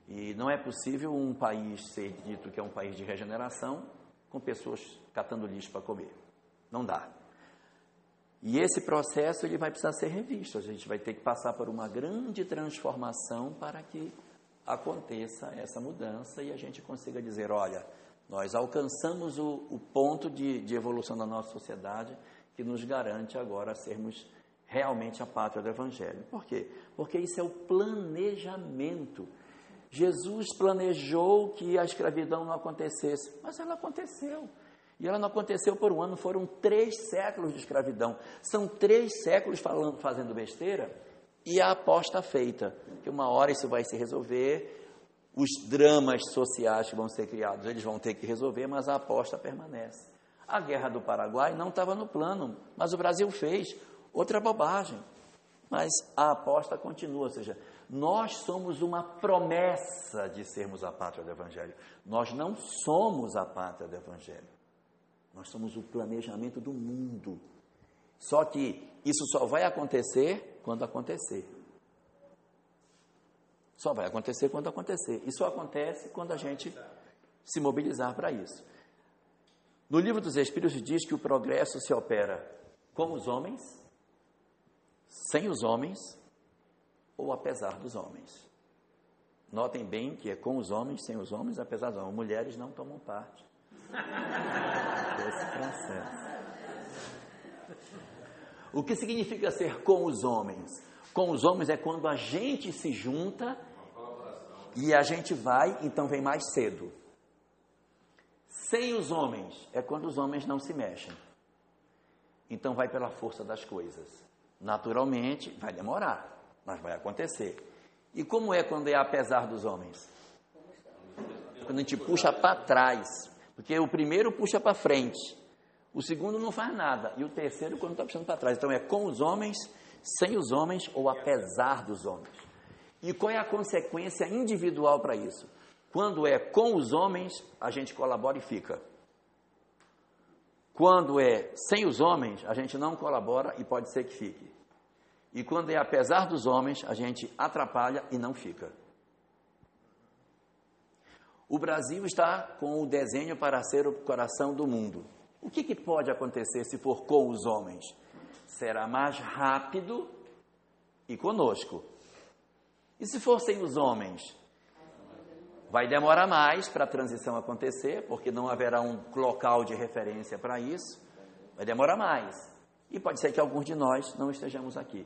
E não é possível um país ser dito que é um país de regeneração com pessoas catando lixo para comer. Não dá. E esse processo ele vai precisar ser revisto. A gente vai ter que passar por uma grande transformação para que aconteça essa mudança e a gente consiga dizer, olha, nós alcançamos o, o ponto de, de evolução da nossa sociedade que nos garante agora sermos realmente a pátria do Evangelho. Por quê? Porque isso é o planejamento. Jesus planejou que a escravidão não acontecesse, mas ela aconteceu. E ela não aconteceu por um ano, foram três séculos de escravidão. São três séculos falando, fazendo besteira e a aposta feita. Que uma hora isso vai se resolver, os dramas sociais que vão ser criados, eles vão ter que resolver, mas a aposta permanece. A guerra do Paraguai não estava no plano, mas o Brasil fez. Outra bobagem. Mas a aposta continua, ou seja, nós somos uma promessa de sermos a pátria do Evangelho. Nós não somos a pátria do Evangelho. Nós somos o planejamento do mundo. Só que isso só vai acontecer quando acontecer. Só vai acontecer quando acontecer. E só acontece quando a gente se mobilizar para isso. No livro dos Espíritos diz que o progresso se opera com os homens, sem os homens ou apesar dos homens. Notem bem que é com os homens, sem os homens, apesar dos homens. Mulheres não tomam parte desse processo. O que significa ser com os homens? Com os homens é quando a gente se junta e a gente vai, então vem mais cedo. Sem os homens é quando os homens não se mexem. Então vai pela força das coisas. Naturalmente, vai demorar, mas vai acontecer. E como é quando é apesar dos homens? Quando a gente puxa para trás. Porque o primeiro puxa para frente, o segundo não faz nada, e o terceiro quando está puxando para trás. Então é com os homens, sem os homens ou apesar dos homens. E qual é a consequência individual para isso? Quando é com os homens, a gente colabora e fica. Quando é sem os homens, a gente não colabora e pode ser que fique. E quando é apesar dos homens, a gente atrapalha e não fica. O Brasil está com o desenho para ser o coração do mundo. O que, que pode acontecer se for com os homens? Será mais rápido e conosco. E se for sem os homens? Vai demorar mais para a transição acontecer, porque não haverá um local de referência para isso. Vai demorar mais. E pode ser que alguns de nós não estejamos aqui.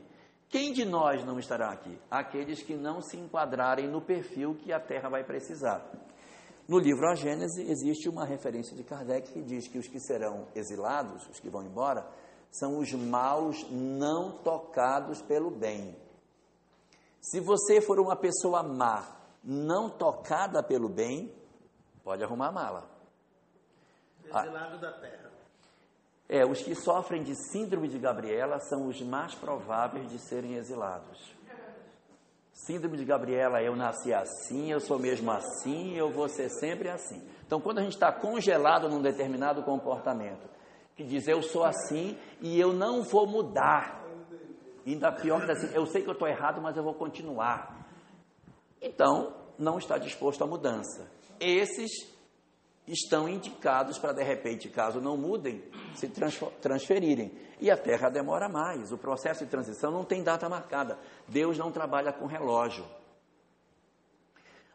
Quem de nós não estará aqui? Aqueles que não se enquadrarem no perfil que a Terra vai precisar. No livro A Gênese existe uma referência de Kardec que diz que os que serão exilados, os que vão embora, são os maus não tocados pelo bem. Se você for uma pessoa má, não tocada pelo bem, pode arrumar a mala. Exilado ah, da terra. É, os que sofrem de síndrome de Gabriela são os mais prováveis de serem exilados. Síndrome de Gabriela, eu nasci assim, eu sou mesmo assim, eu vou ser sempre assim. Então, quando a gente está congelado num determinado comportamento, que diz eu sou assim e eu não vou mudar, ainda pior, assim, eu sei que eu estou errado, mas eu vou continuar. Então, não está disposto à mudança. Esses estão indicados para, de repente, caso não mudem, se transferirem. E a Terra demora mais. O processo de transição não tem data marcada. Deus não trabalha com relógio.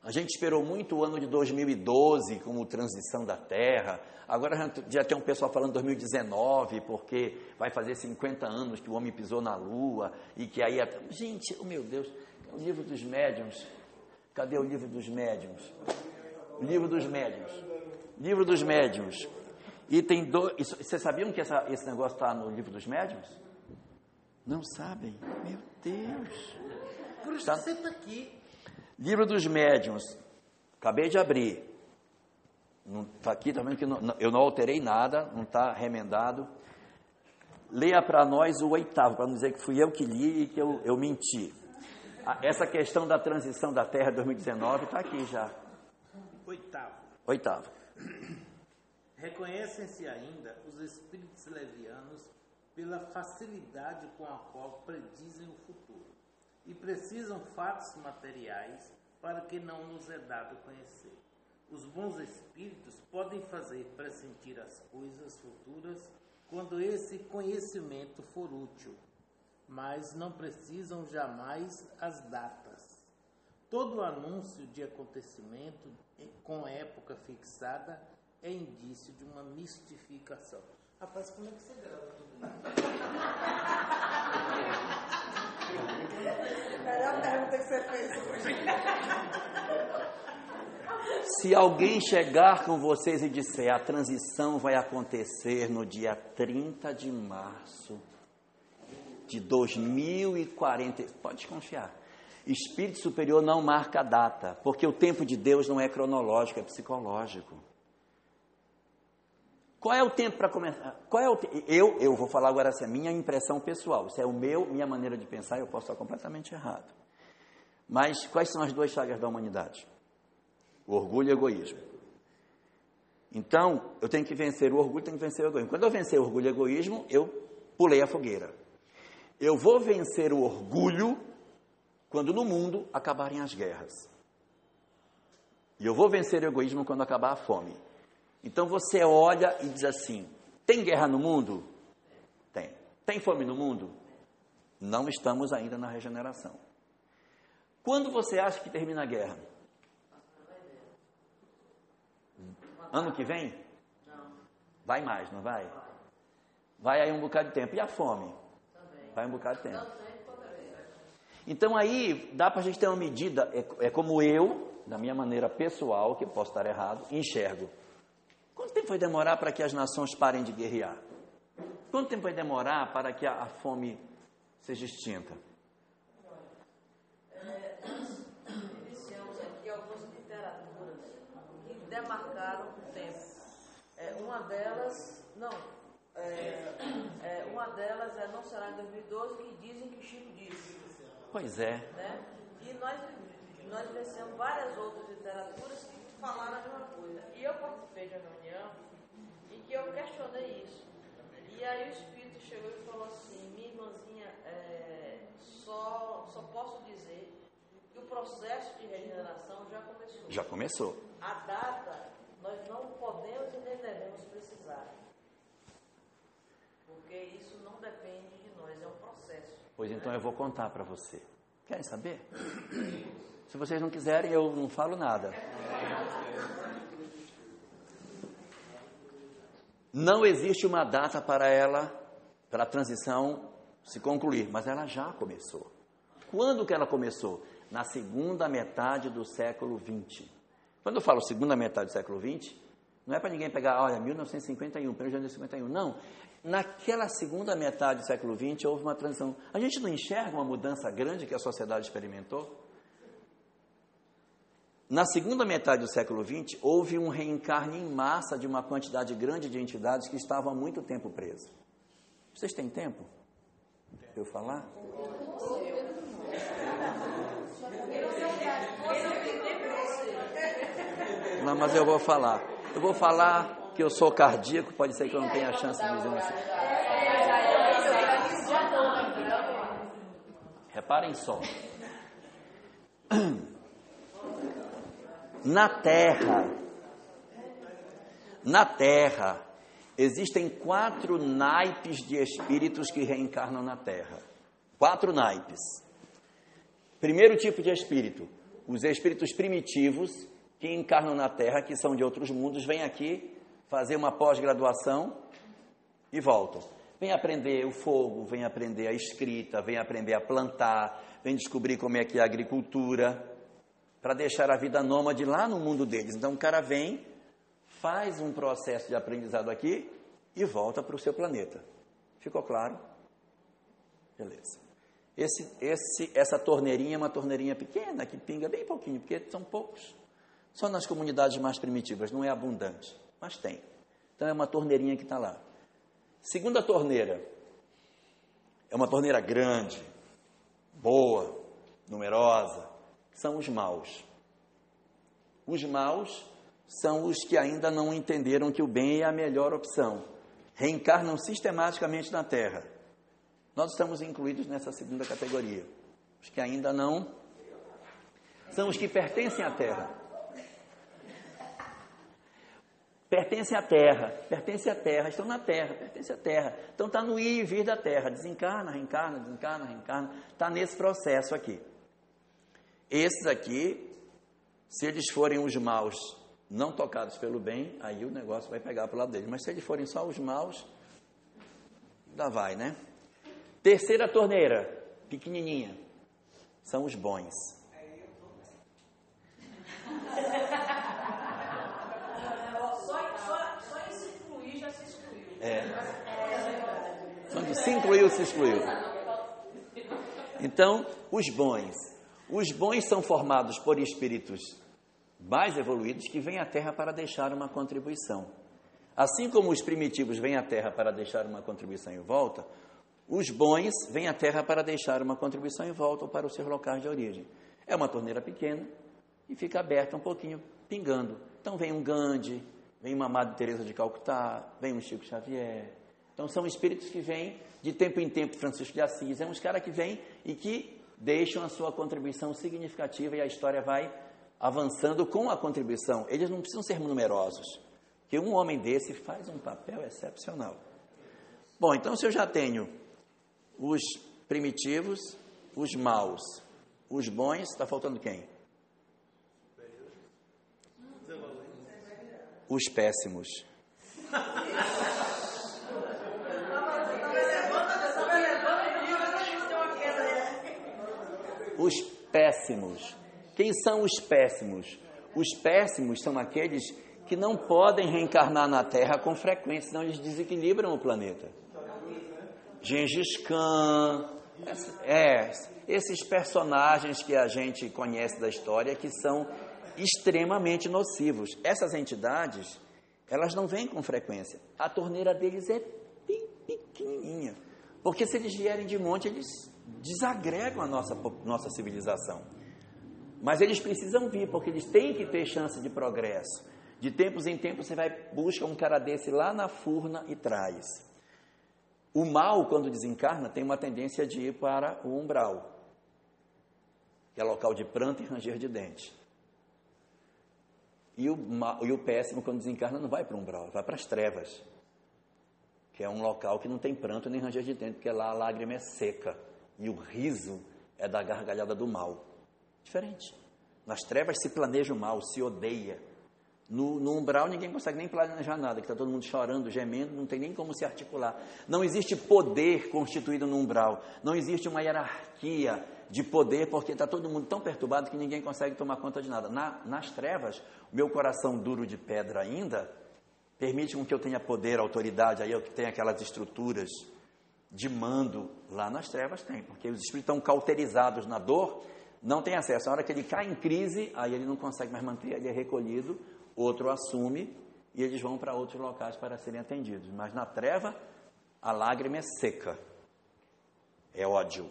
A gente esperou muito o ano de 2012 como transição da Terra. Agora já tem um pessoal falando 2019, porque vai fazer 50 anos que o homem pisou na Lua e que aí. A... Gente, oh meu Deus, o livro dos médiums. Cadê o livro dos médiums? O livro dos médiums. Livro dos médiums. E tem dois. Vocês sabiam que essa, esse negócio está no livro dos médiums? Não sabem? Meu Deus. Por isso tá... você está aqui. Livro dos médiums. Acabei de abrir. Está aqui, também que não, eu não alterei nada, não está remendado. Leia para nós o oitavo, para não dizer que fui eu que li e que eu, eu menti. Essa questão da transição da Terra 2019 está aqui já. Oitavo. Oitavo. Reconhecem-se ainda os espíritos levianos pela facilidade com a qual predizem o futuro e precisam fatos materiais para que não nos é dado conhecer. Os bons espíritos podem fazer pressentir as coisas futuras quando esse conhecimento for útil, mas não precisam jamais as datas. Todo anúncio de acontecimento com época fixada é indício de uma mistificação. Rapaz, como é que você grava tudo isso? Melhor pergunta que você fez hoje. Se alguém chegar com vocês e disser a transição vai acontecer no dia 30 de março de 2040, pode confiar. Espírito superior não marca data, porque o tempo de Deus não é cronológico, é psicológico. Qual é o tempo para começar? Qual é o eu eu vou falar agora assim, a minha impressão pessoal. Isso é o meu, minha maneira de pensar. Eu posso estar completamente errado. Mas quais são as duas chagas da humanidade? O orgulho e o egoísmo. Então, eu tenho que vencer o orgulho, tenho que vencer o egoísmo. Quando eu vencer o orgulho e o egoísmo, eu pulei a fogueira. Eu vou vencer o orgulho quando no mundo acabarem as guerras. E eu vou vencer o egoísmo quando acabar a fome. Então você olha e diz assim: tem guerra no mundo? Tem. Tem fome no mundo? Não estamos ainda na regeneração. Quando você acha que termina a guerra? Ano que vem? Vai mais, não vai? Vai aí um bocado de tempo. E a fome? Vai um bocado de tempo. Então aí dá para a gente ter uma medida, é, é como eu, da minha maneira pessoal, que posso estar errado, enxergo. Quanto tempo vai demorar para que as nações parem de guerrear? Quanto tempo vai demorar para que a, a fome seja extinta? Iniciamos aqui algumas literaturas que demarcaram o tempo. É, uma delas, não, é, é, uma delas é Não Será em 2012, que dizem que Chico disse. Pois é. né? E nós, nós vencemos várias outras literaturas falaram a mesma coisa. E eu participei de uma reunião em que eu questionei isso. E aí o Espírito chegou e falou assim, minha irmãzinha, é, só, só posso dizer que o processo de regeneração já começou. Já começou. A data, nós não podemos e nem devemos precisar. Porque isso não depende de nós, é um processo. Pois então eu vou contar para você. Querem saber? Se vocês não quiserem, eu não falo nada. Não existe uma data para ela, para a transição se concluir, mas ela já começou. Quando que ela começou? Na segunda metade do século XX. Quando eu falo segunda metade do século XX, não é para ninguém pegar, olha, 1951, 1 de janeiro de 51. Não. Naquela segunda metade do século XX houve uma transição. A gente não enxerga uma mudança grande que a sociedade experimentou? Na segunda metade do século XX, houve um reencarne em massa de uma quantidade grande de entidades que estavam há muito tempo presas. Vocês têm tempo? Para eu falar? Não, mas eu vou falar. Eu vou falar que eu sou cardíaco, pode ser que eu não tenha chance de dizer isso. Reparem só. Na Terra, na Terra, existem quatro naipes de espíritos que reencarnam na Terra. Quatro naipes. Primeiro tipo de espírito, os espíritos primitivos que encarnam na Terra, que são de outros mundos, vêm aqui fazer uma pós-graduação e voltam. Vem aprender o fogo, vem aprender a escrita, vem aprender a plantar, vem descobrir como é que é a agricultura, para deixar a vida nômade lá no mundo deles. Então o cara vem, faz um processo de aprendizado aqui e volta para o seu planeta. Ficou claro? Beleza. Esse, esse, essa torneirinha é uma torneirinha pequena, que pinga bem pouquinho, porque são poucos. Só nas comunidades mais primitivas, não é abundante, mas tem. Então é uma torneirinha que está lá. Segunda torneira. É uma torneira grande, boa, numerosa. São os maus. Os maus são os que ainda não entenderam que o bem é a melhor opção. Reencarnam sistematicamente na Terra. Nós estamos incluídos nessa segunda categoria. Os que ainda não são os que pertencem à Terra. Pertencem à Terra, pertencem à Terra, estão na Terra, pertencem à Terra. Então está no ir e vir da Terra. Desencarna, reencarna, desencarna, reencarna. Está nesse processo aqui. Esses aqui, se eles forem os maus não tocados pelo bem, aí o negócio vai pegar para o lado deles. Mas se eles forem só os maus, ainda vai, né? Terceira torneira, pequenininha, são os bons. É. Quando se incluiu, se excluiu. Então, os bons. Os bons são formados por espíritos mais evoluídos que vêm à Terra para deixar uma contribuição. Assim como os primitivos vêm à Terra para deixar uma contribuição em volta, os bons vêm à Terra para deixar uma contribuição em volta ou para os seus locais de origem. É uma torneira pequena e fica aberta um pouquinho, pingando. Então vem um Gandhi, vem uma Madre Teresa de Calcutá, vem um Chico Xavier. Então são espíritos que vêm de tempo em tempo, Francisco de Assis, é uns caras que vêm e que deixam a sua contribuição significativa e a história vai avançando com a contribuição. Eles não precisam ser numerosos, que um homem desse faz um papel excepcional. Bom, então se eu já tenho os primitivos, os maus, os bons, está faltando quem? Os péssimos. Os péssimos. Quem são os péssimos? Os péssimos são aqueles que não podem reencarnar na Terra com frequência, senão eles desequilibram o planeta. Gengis Khan, é, esses personagens que a gente conhece da história que são extremamente nocivos. Essas entidades, elas não vêm com frequência. A torneira deles é bem pequenininha. Porque se eles vierem de monte, eles desagregam a nossa, nossa civilização. Mas eles precisam vir, porque eles têm que ter chance de progresso. De tempos em tempos você vai busca um cara desse lá na furna e traz. O mal, quando desencarna, tem uma tendência de ir para o umbral, que é local de pranto e ranger de dente. E o, e o péssimo, quando desencarna, não vai para o umbral, vai para as trevas, que é um local que não tem pranto nem ranger de dente, porque lá a lágrima é seca e o riso é da gargalhada do mal. Diferente. Nas trevas se planeja o mal, se odeia. No, no umbral ninguém consegue nem planejar nada, que está todo mundo chorando, gemendo, não tem nem como se articular. Não existe poder constituído no umbral. Não existe uma hierarquia de poder, porque está todo mundo tão perturbado que ninguém consegue tomar conta de nada. Na, nas trevas, meu coração duro de pedra ainda permite com que eu tenha poder, autoridade, aí eu que tenho aquelas estruturas de mando. Lá nas trevas tem, porque os espíritos estão cauterizados na dor, não tem acesso. Na hora que ele cai em crise, aí ele não consegue mais manter, ele é recolhido outro assume e eles vão para outros locais para serem atendidos. Mas na treva, a lágrima é seca, é ódio,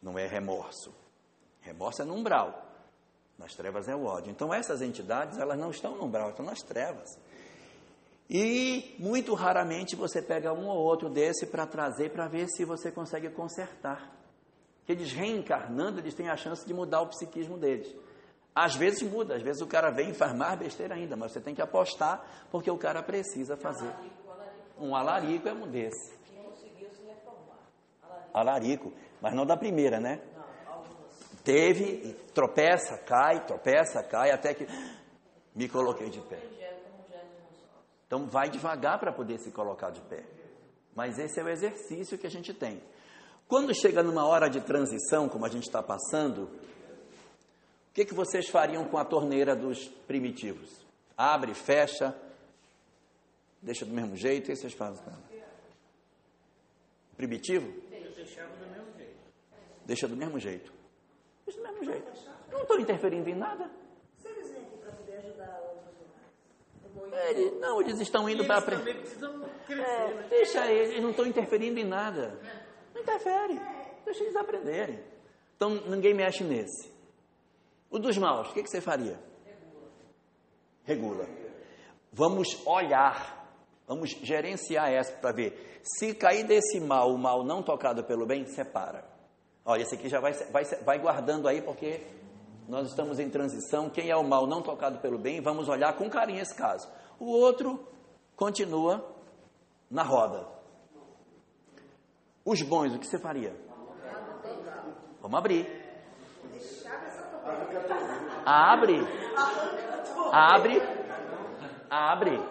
não é remorso. Remorso é no umbral, nas trevas é o ódio. Então essas entidades, elas não estão no umbral, estão nas trevas. E muito raramente você pega um ou outro desse para trazer para ver se você consegue consertar. Que eles reencarnando, eles têm a chance de mudar o psiquismo deles. Às vezes muda, às vezes o cara vem faz mais besteira ainda, mas você tem que apostar porque o cara precisa fazer. Um alarico é um desse. Alarico, mas não da primeira, né? Teve, tropeça, cai, tropeça, cai, até que me coloquei de pé. Então vai devagar para poder se colocar de pé. Mas esse é o exercício que a gente tem. Quando chega numa hora de transição, como a gente está passando, o que, que vocês fariam com a torneira dos primitivos? Abre, fecha, deixa do mesmo jeito, que vocês fazem com? Primitivo? Deixava do mesmo jeito. Deixa do mesmo jeito. Deixa do mesmo jeito. Não estou interferindo em nada. Se eles vêm aqui para poder ajudar outros Ele, não, eles estão indo para crescer, É, né? deixa eles, eles não estão interferindo em nada. Não interfere. Deixa eles aprenderem. Então ninguém mexe nesse. O dos maus, o que, que você faria? Regula. Vamos olhar, vamos gerenciar essa para ver. Se cair desse mal, o mal não tocado pelo bem, separa. Olha, esse aqui já vai, vai, vai guardando aí, porque nós estamos em transição. Quem é o mal não tocado pelo bem, vamos olhar com carinho esse caso. O outro continua na roda. Os bons, o que você faria? Vamos abrir. Abre. Abre. Abre.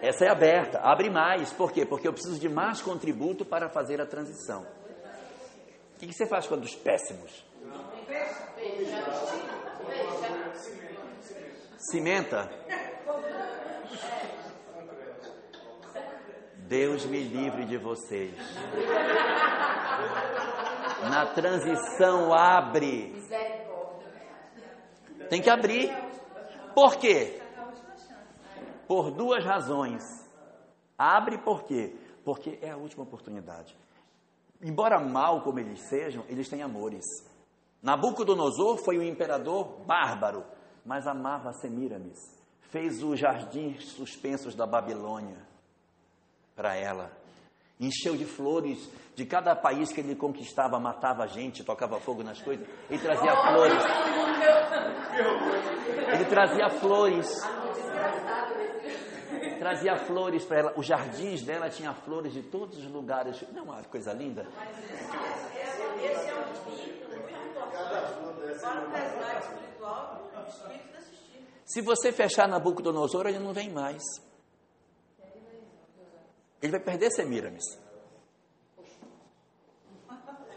Essa é aberta. Abre mais. Por quê? Porque eu preciso de mais contributo para fazer a transição. O que, você faz quando os péssimos? Cimenta. Deus me livre de vocês. Na transição, abre. Tem que abrir. Por quê? Por duas razões. Abre por quê? Porque é a última oportunidade. Embora mal como eles sejam, eles têm amores. Nabucodonosor foi um imperador bárbaro, mas amava Semiramis. Fez os jardins suspensos da Babilônia para ela. Encheu de flores de cada país que ele conquistava, matava gente, tocava fogo nas coisas. Ele trazia flores. Ele trazia flores. Trazia flores para ela. Os jardins dela tinha flores de todos os lugares. Não, é uma coisa linda. Esse é um espírito muito importante espiritual, o espírito. Se você fechar Nabucodonosor, ele não vem mais. Ele vai perder Semiramis.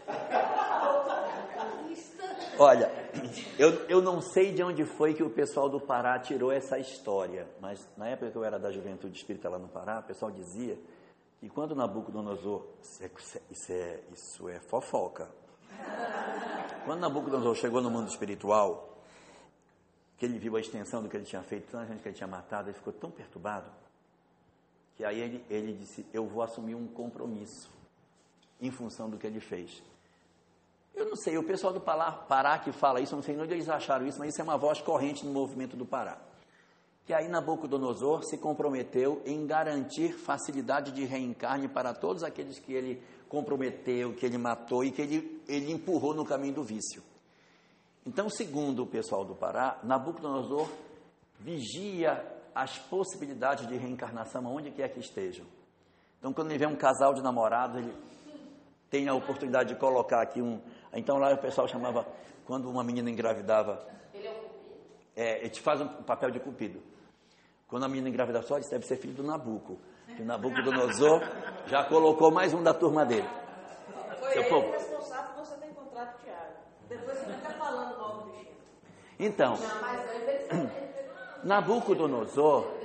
Olha, eu, eu não sei de onde foi que o pessoal do Pará tirou essa história, mas na época que eu era da juventude espírita lá no Pará, o pessoal dizia que quando Nabucodonosor, isso é, isso é, isso é fofoca, quando Nabucodonosor chegou no mundo espiritual, que ele viu a extensão do que ele tinha feito, tanta gente que ele tinha matado, ele ficou tão perturbado, que aí ele, ele disse, eu vou assumir um compromisso em função do que ele fez. Eu não sei, o pessoal do Pará que fala isso, eu não sei onde eles acharam isso, mas isso é uma voz corrente no movimento do Pará. Que aí Nabucodonosor se comprometeu em garantir facilidade de reencarne para todos aqueles que ele comprometeu, que ele matou e que ele, ele empurrou no caminho do vício. Então, segundo o pessoal do Pará, Nabucodonosor vigia as possibilidades de reencarnação aonde quer que estejam. Então, quando ele vê um casal de namorados, ele tem a oportunidade de colocar aqui um, então lá o pessoal chamava, quando uma menina engravidava. Ele é o cupido? É, ele te faz um papel de cupido. Quando a menina engravidava, só isso deve ser filho do Nabuco. Que o Nabucodonosor já colocou mais um da turma dele. Foi Seu ele povo. responsável por você ter encontrado o Tiago. Depois você fica falando mal do bichinho. Então, Nabucodonosor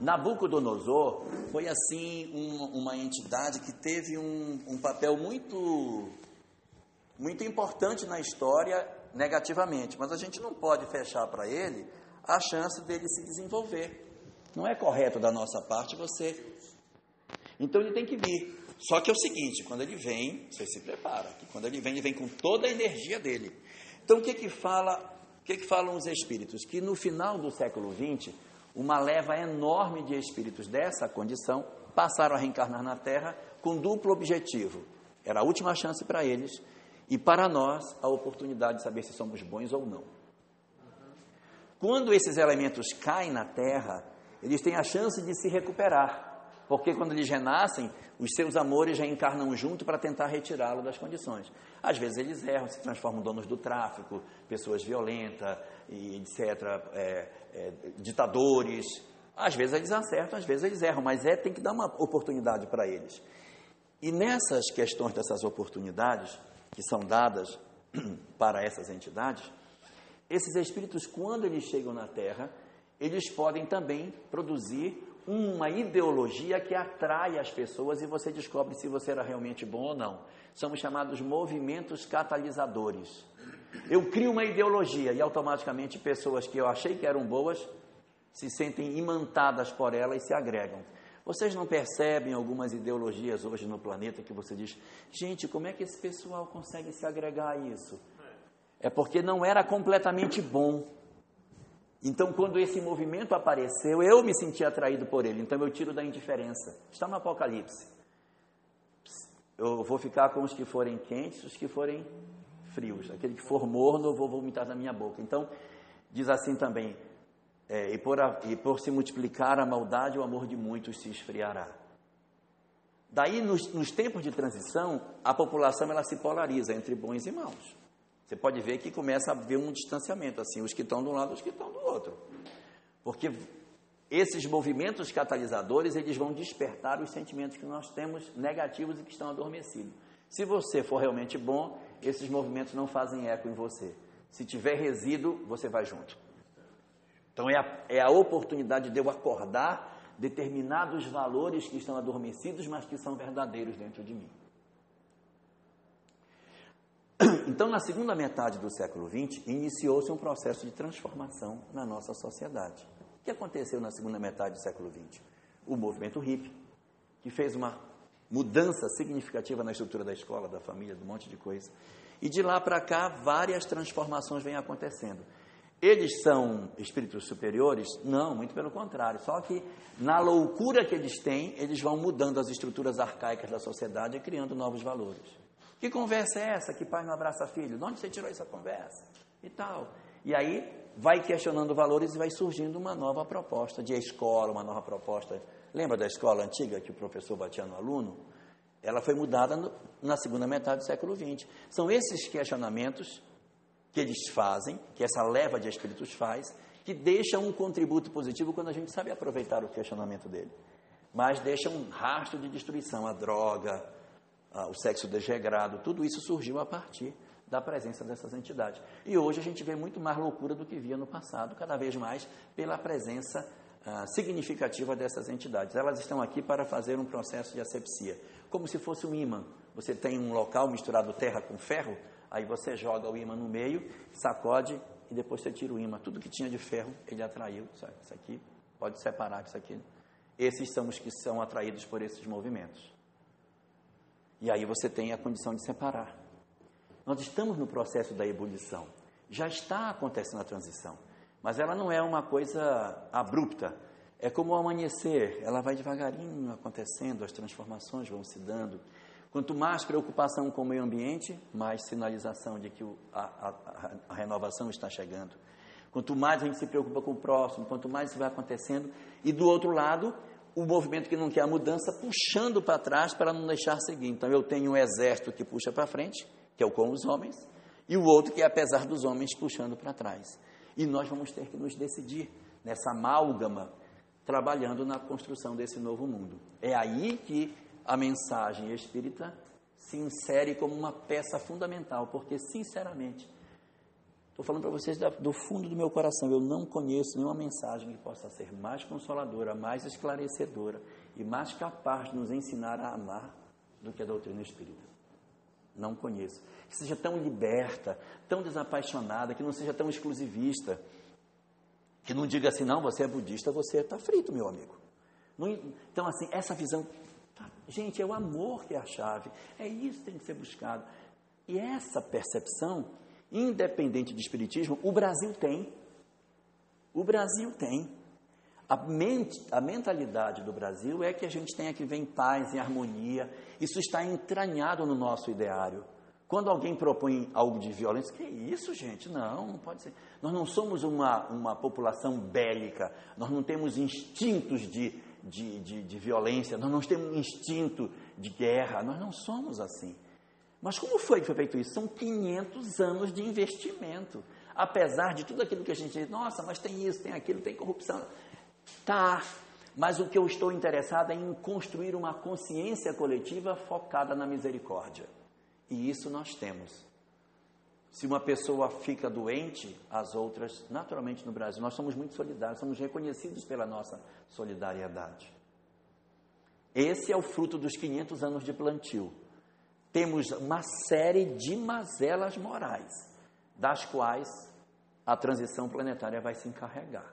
Nabucodonosor foi assim um, uma entidade que teve um, um papel muito muito importante na história negativamente, mas a gente não pode fechar para ele a chance dele se desenvolver. Não é correto da nossa parte você. Então ele tem que vir. Só que é o seguinte, quando ele vem, você se prepara, que quando ele vem, ele vem com toda a energia dele. Então o que que fala, o que que falam os espíritos? Que no final do século XX, uma leva enorme de espíritos dessa condição passaram a reencarnar na Terra com duplo objetivo. Era a última chance para eles e para nós a oportunidade de saber se somos bons ou não. Quando esses elementos caem na terra, eles têm a chance de se recuperar, porque quando eles renascem, os seus amores já encarnam junto para tentar retirá-lo das condições. Às vezes eles erram, se transformam donos do tráfico, pessoas violentas, etc., é, é, ditadores. Às vezes eles acertam, às vezes eles erram, mas é tem que dar uma oportunidade para eles. E nessas questões dessas oportunidades, que são dadas para essas entidades, esses espíritos, quando eles chegam na Terra, eles podem também produzir uma ideologia que atrai as pessoas e você descobre se você era realmente bom ou não. São chamados movimentos catalisadores. Eu crio uma ideologia e automaticamente pessoas que eu achei que eram boas se sentem imantadas por ela e se agregam. Vocês não percebem algumas ideologias hoje no planeta que você diz, gente, como é que esse pessoal consegue se agregar a isso? É porque não era completamente bom. Então, quando esse movimento apareceu, eu me senti atraído por ele. Então, eu tiro da indiferença. Está no Apocalipse. Eu vou ficar com os que forem quentes, os que forem frios. Aquele que for morno, eu vou vomitar na minha boca. Então, diz assim também: é, e, por a, e por se multiplicar a maldade, o amor de muitos se esfriará. Daí, nos, nos tempos de transição, a população ela se polariza entre bons e maus. Você pode ver que começa a haver um distanciamento, assim, os que estão de um lado, os que estão do outro. Porque esses movimentos catalisadores, eles vão despertar os sentimentos que nós temos negativos e que estão adormecidos. Se você for realmente bom, esses movimentos não fazem eco em você. Se tiver resíduo, você vai junto. Então é a, é a oportunidade de eu acordar determinados valores que estão adormecidos, mas que são verdadeiros dentro de mim. Então, na segunda metade do século XX, iniciou-se um processo de transformação na nossa sociedade. O que aconteceu na segunda metade do século XX? O movimento hippie, que fez uma mudança significativa na estrutura da escola, da família, de um monte de coisa. E de lá para cá, várias transformações vêm acontecendo. Eles são espíritos superiores? Não, muito pelo contrário. Só que na loucura que eles têm, eles vão mudando as estruturas arcaicas da sociedade e criando novos valores. Que conversa é essa que pai não abraça filho? De onde você tirou essa conversa? E tal. E aí vai questionando valores e vai surgindo uma nova proposta de escola, uma nova proposta. Lembra da escola antiga que o professor batia no aluno? Ela foi mudada no, na segunda metade do século XX. São esses questionamentos que eles fazem, que essa leva de espíritos faz, que deixa um contributo positivo quando a gente sabe aproveitar o questionamento dele. Mas deixa um rastro de destruição, a droga, a, o sexo desregrado, tudo isso surgiu a partir da presença dessas entidades. E hoje a gente vê muito mais loucura do que via no passado, cada vez mais pela presença ah, significativa dessas entidades. Elas estão aqui para fazer um processo de asepsia, como se fosse um imã. Você tem um local misturado terra com ferro, Aí você joga o imã no meio, sacode e depois você tira o imã. Tudo que tinha de ferro, ele atraiu. Isso aqui pode separar isso aqui. Esses são os que são atraídos por esses movimentos. E aí você tem a condição de separar. Nós estamos no processo da ebulição. Já está acontecendo a transição. Mas ela não é uma coisa abrupta. É como o amanhecer, ela vai devagarinho acontecendo, as transformações vão se dando. Quanto mais preocupação com o meio ambiente, mais sinalização de que a, a, a, renovação está chegando. Quanto mais a gente se preocupa com o próximo, quanto mais isso vai acontecendo. E do outro lado, o movimento que não quer a mudança puxando para trás para não deixar seguir. Então eu tenho um exército que puxa para frente, que é o com os homens, e o outro que é apesar dos homens puxando para trás. E nós vamos ter que nos decidir nessa amálgama, trabalhando na construção desse novo mundo. É aí que a mensagem espírita se insere como uma peça fundamental, porque, sinceramente, estou falando para vocês do fundo do meu coração, eu não conheço nenhuma mensagem que possa ser mais consoladora, mais esclarecedora e mais capaz de nos ensinar a amar do que a doutrina espírita. Não conheço. Que seja tão liberta, tão desapaixonada, que não seja tão exclusivista, que não diga assim, não, você é budista, você está frito, meu amigo. então, assim, essa visão Gente, é o amor que é a chave. É isso que tem que ser buscado. E essa percepção, independente de espiritismo, o Brasil tem. O Brasil tem. A, mente, a mentalidade do Brasil é que a gente tenha que viver em paz, em harmonia. Isso está entranhado no nosso ideário. Quando alguém propõe algo de violência, que isso, gente? Não, não pode ser. Nós não somos uma, uma população bélica, nós não temos instintos de, de, de, de violência, nós não temos instinto de guerra, nós não somos assim. Mas como foi que foi feito isso? São 500 anos de investimento. Apesar de tudo aquilo que a gente diz, nossa, mas tem isso, tem aquilo, tem corrupção. Tá, mas o que eu estou interessado é em construir uma consciência coletiva focada na misericórdia. E isso nós temos. Se uma pessoa fica doente, as outras, naturalmente no Brasil, nós somos muito solidários, somos reconhecidos pela nossa solidariedade. Esse é o fruto dos 500 anos de plantio. Temos uma série de mazelas morais, das quais a transição planetária vai se encarregar.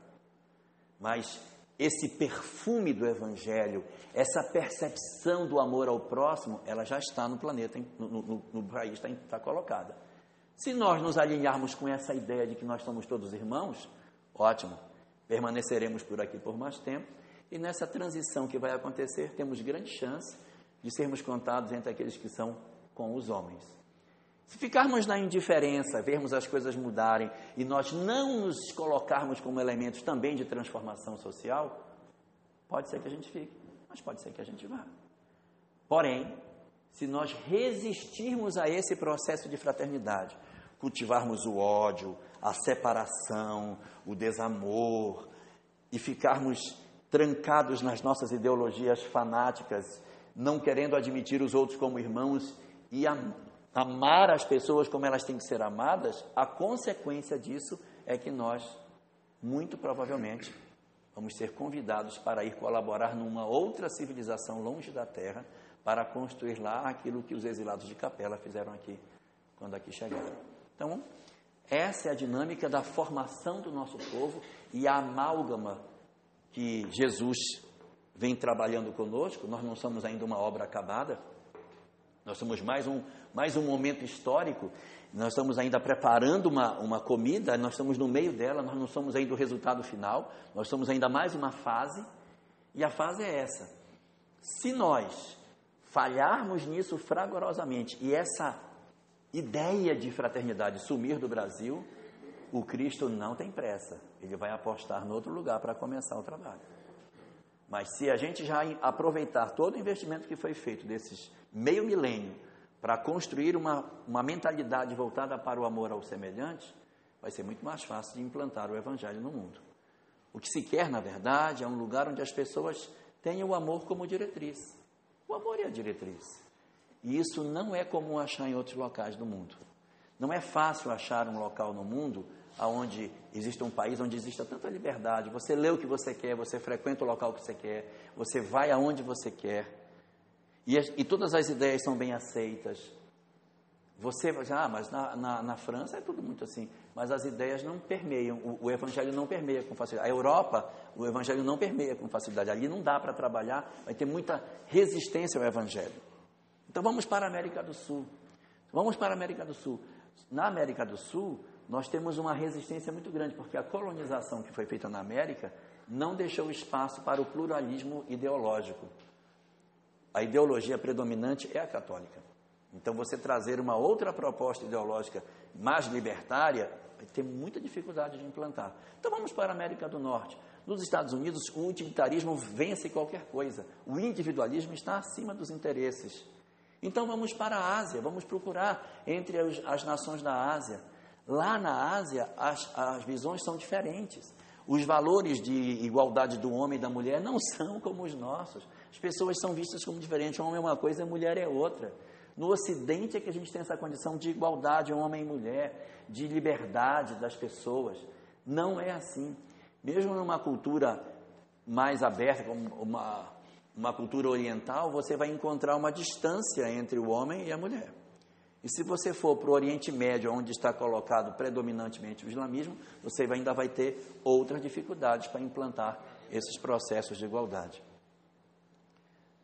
Mas esse perfume do Evangelho, essa percepção do amor ao próximo, ela já está no planeta, no, no, no país está, está colocada. Se nós nos alinharmos com essa ideia de que nós somos todos irmãos, ótimo, permaneceremos por aqui por mais tempo e nessa transição que vai acontecer, temos grande chance de sermos contados entre aqueles que são com os homens. Se ficarmos na indiferença, vermos as coisas mudarem e nós não nos colocarmos como elementos também de transformação social, pode ser que a gente fique, mas pode ser que a gente vá. Porém, se nós resistirmos a esse processo de fraternidade, cultivarmos o ódio, a separação, o desamor e ficarmos trancados nas nossas ideologias fanáticas, não querendo admitir os outros como irmãos e amar as pessoas como elas têm que ser amadas, a consequência disso é que nós, muito provavelmente, vamos ser convidados para ir colaborar numa outra civilização longe da Terra, para construir lá aquilo que os exilados de Capela fizeram aqui quando aqui chegaram. Então, essa é a dinâmica da formação do nosso povo e a amálgama que Jesus vem trabalhando conosco. Nós não somos ainda uma obra acabada, nós somos mais um, mais um momento histórico. Nós estamos ainda preparando uma, uma comida, nós estamos no meio dela, nós não somos ainda o resultado final, nós somos ainda mais uma fase, e a fase é essa. Se nós falharmos nisso fragorosamente e essa ideia de fraternidade sumir do Brasil, o Cristo não tem pressa, ele vai apostar em outro lugar para começar o trabalho. Mas se a gente já aproveitar todo o investimento que foi feito desses meio milênio para construir uma, uma mentalidade voltada para o amor ao semelhante, vai ser muito mais fácil de implantar o Evangelho no mundo. O que se quer, na verdade, é um lugar onde as pessoas tenham o amor como diretriz. O amor é a diretriz. E isso não é comum achar em outros locais do mundo. Não é fácil achar um local no mundo onde existe um país onde exista tanta liberdade. Você lê o que você quer, você frequenta o local que você quer, você vai aonde você quer. E, e todas as ideias são bem aceitas. Você vai ah, mas na, na, na, França é tudo muito assim. Mas as ideias não permeiam, o, o, evangelho não permeia com facilidade. A Europa, o evangelho não permeia com facilidade. Ali não dá para trabalhar, vai ter muita resistência ao evangelho. Então vamos para a América do Sul. Vamos para a América do Sul. Na América do Sul, nós temos uma resistência muito grande, porque a colonização que foi feita na América não deixou espaço para o pluralismo ideológico. A ideologia predominante é a católica. Então, você trazer uma outra proposta ideológica mais libertária vai ter muita dificuldade de implantar. Então, vamos para a América do Norte. Nos Estados Unidos, o utilitarismo vence qualquer coisa. O individualismo está acima dos interesses. Então, vamos para a Ásia, vamos procurar entre as, nações da Ásia. Lá na Ásia, as, as visões são diferentes. Os valores de igualdade do homem e da mulher não são como os nossos. As pessoas são vistas como diferentes. O homem é uma coisa, a mulher é outra. No Ocidente é que a gente tem essa condição de igualdade, homem e mulher, de liberdade das pessoas. Não é assim. Mesmo numa cultura mais aberta, como uma, uma cultura oriental, você vai encontrar uma distância entre o homem e a mulher. E se você for para o Oriente Médio, onde está colocado predominantemente o islamismo, você ainda vai ter outras dificuldades para implantar esses processos de igualdade.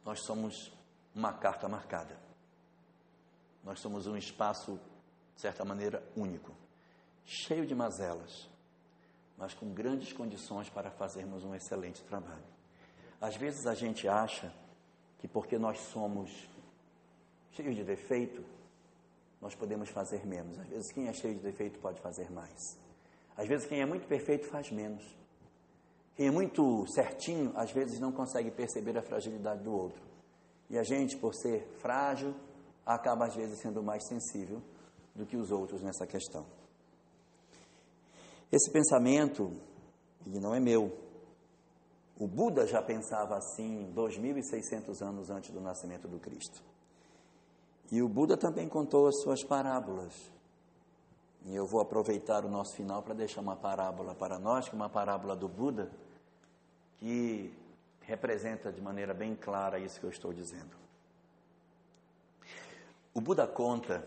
Nós somos uma carta marcada. Nós somos um espaço, de certa maneira, único, cheio de mazelas, mas com grandes condições para fazermos um excelente trabalho. Às vezes a gente acha que porque nós somos cheios de defeito, nós podemos fazer menos. Às vezes quem é cheio de defeito pode fazer mais. Às vezes quem é muito perfeito faz menos. Quem é muito certinho, às vezes não consegue perceber a fragilidade do outro. E a gente, por ser frágil, acaba às vezes sendo mais sensível do que os outros nessa questão. Esse pensamento, e não é meu, o Buda já pensava assim 2.600 anos antes do nascimento do Cristo. E o Buda também contou as suas parábolas. E eu vou aproveitar o nosso final para deixar uma parábola para nós, que é uma parábola do Buda, que representa de maneira bem clara isso que eu estou dizendo. O Buda conta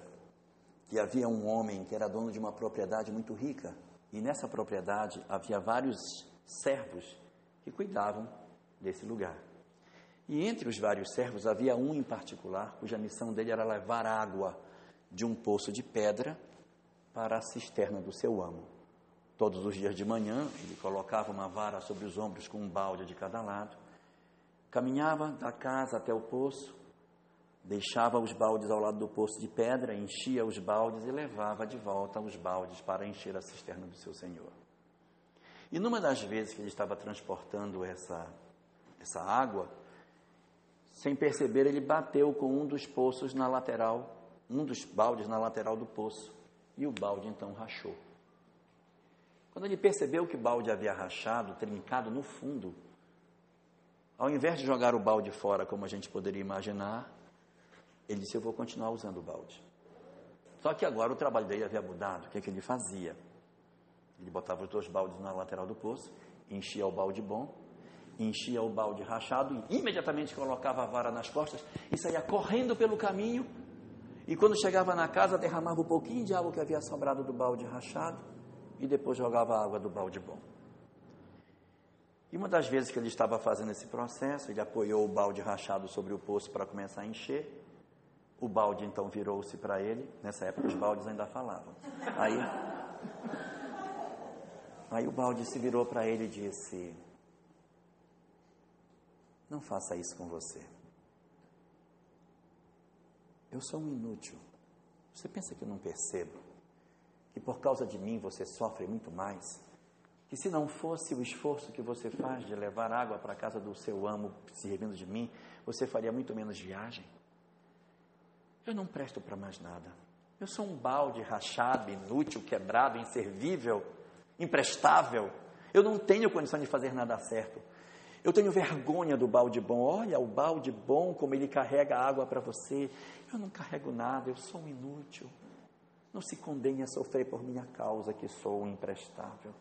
que havia um homem que era dono de uma propriedade muito rica, e nessa propriedade havia vários servos que cuidavam desse lugar. E entre os vários servos havia um em particular, cuja missão dele era levar água de um poço de pedra para a cisterna do seu amo. Todos os dias de manhã, ele colocava uma vara sobre os ombros com um balde de cada lado, caminhava da casa até o poço, deixava os baldes ao lado do poço de pedra, enchia os baldes e levava de volta os baldes para encher a cisterna do seu senhor. E numa das vezes que ele estava transportando essa, essa água, sem perceber, ele bateu com um dos poços na lateral, um dos baldes na lateral do poço, e o balde então rachou. Quando ele percebeu que o balde havia rachado, trincado no fundo, ao invés de jogar o balde fora, como a gente poderia imaginar, ele disse: Eu vou continuar usando o balde. Só que agora o trabalho dele havia mudado. O que, é que ele fazia? Ele botava os dois baldes na lateral do poço, enchia o balde bom, enchia o balde rachado e imediatamente colocava a vara nas costas e saía correndo pelo caminho E quando chegava na casa, derramava um pouquinho de água que havia sobrado do balde rachado e depois jogava a água do balde bom. E uma das vezes que ele estava fazendo esse processo, ele apoiou o balde rachado sobre o poço para começar a encher. O balde então virou-se para ele. Nessa época os baldes ainda falavam. Aí, aí o balde se virou para ele e disse: Não faça isso com você. Eu sou um inútil. Você pensa que eu não percebo? Que por causa de mim você sofre muito mais? Que se não fosse o esforço que você faz de levar água para a casa do seu amo, servindo de mim, você faria muito menos viagem? Eu não presto para mais nada. Eu sou um balde rachado, inútil, quebrado, inservível, imprestável. Eu não tenho condição de fazer nada certo. Eu tenho vergonha do balde bom. Olha, o balde bom, como ele carrega água para você. Eu não carrego nada, eu sou um inútil. Não se condene a sofrer por minha causa, que sou um imprestável.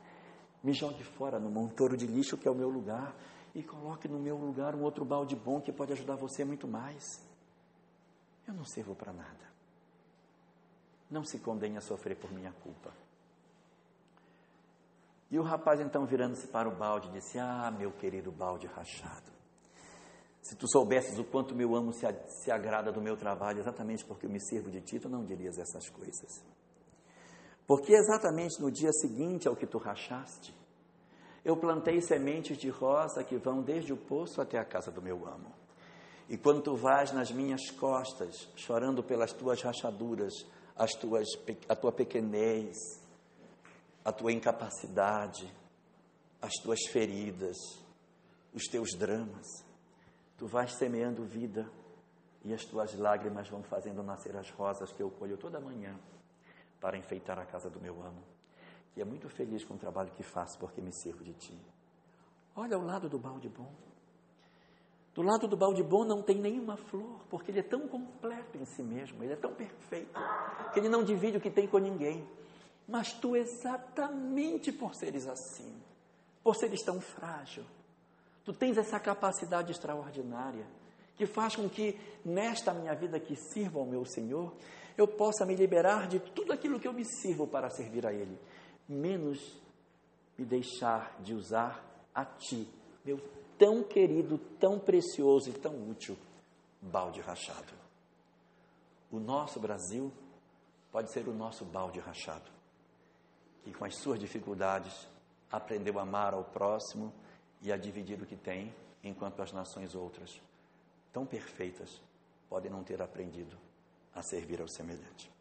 Me jogue fora no montouro de lixo que é o meu lugar e coloque no meu lugar um outro balde bom que pode ajudar você muito mais. Eu não sirvo para nada. Não se condene a sofrer por minha culpa. E o rapaz então virando-se para o balde disse: Ah, meu querido balde rachado, se tu soubesses o quanto meu amo se, se agrada do meu trabalho, exatamente porque eu me sirvo de ti, tu não dirias essas coisas. Porque exatamente no dia seguinte ao que tu rachaste, eu plantei sementes de rosa que vão desde o poço até a casa do meu amo. E quando tu vais nas minhas costas, chorando pelas tuas rachaduras, as tuas, a tua pequenez, a tua incapacidade, as tuas feridas, os teus dramas, tu vais semeando vida e as tuas lágrimas vão fazendo nascer as rosas que eu colho toda manhã para enfeitar a casa do meu amo, que é muito feliz com o trabalho que faço porque me sirvo de ti. Olha o lado do balde bom. Do lado do balde bom não tem nenhuma flor, porque ele é tão completo em si mesmo, ele é tão perfeito, que ele não divide o que tem com ninguém. Mas tu, exatamente por seres assim, por seres tão frágil, tu tens essa capacidade extraordinária que faz com que nesta minha vida que sirvo ao meu Senhor, eu possa me liberar de tudo aquilo que eu me sirvo para servir a Ele, menos me deixar de usar a Ti, meu tão querido, tão precioso e tão útil balde rachado. O nosso Brasil pode ser o nosso balde rachado, que com as suas dificuldades aprendeu a amar ao próximo e a dividir o que tem, enquanto as nações outras, tão perfeitas, podem não ter aprendido a servir ao semelhante.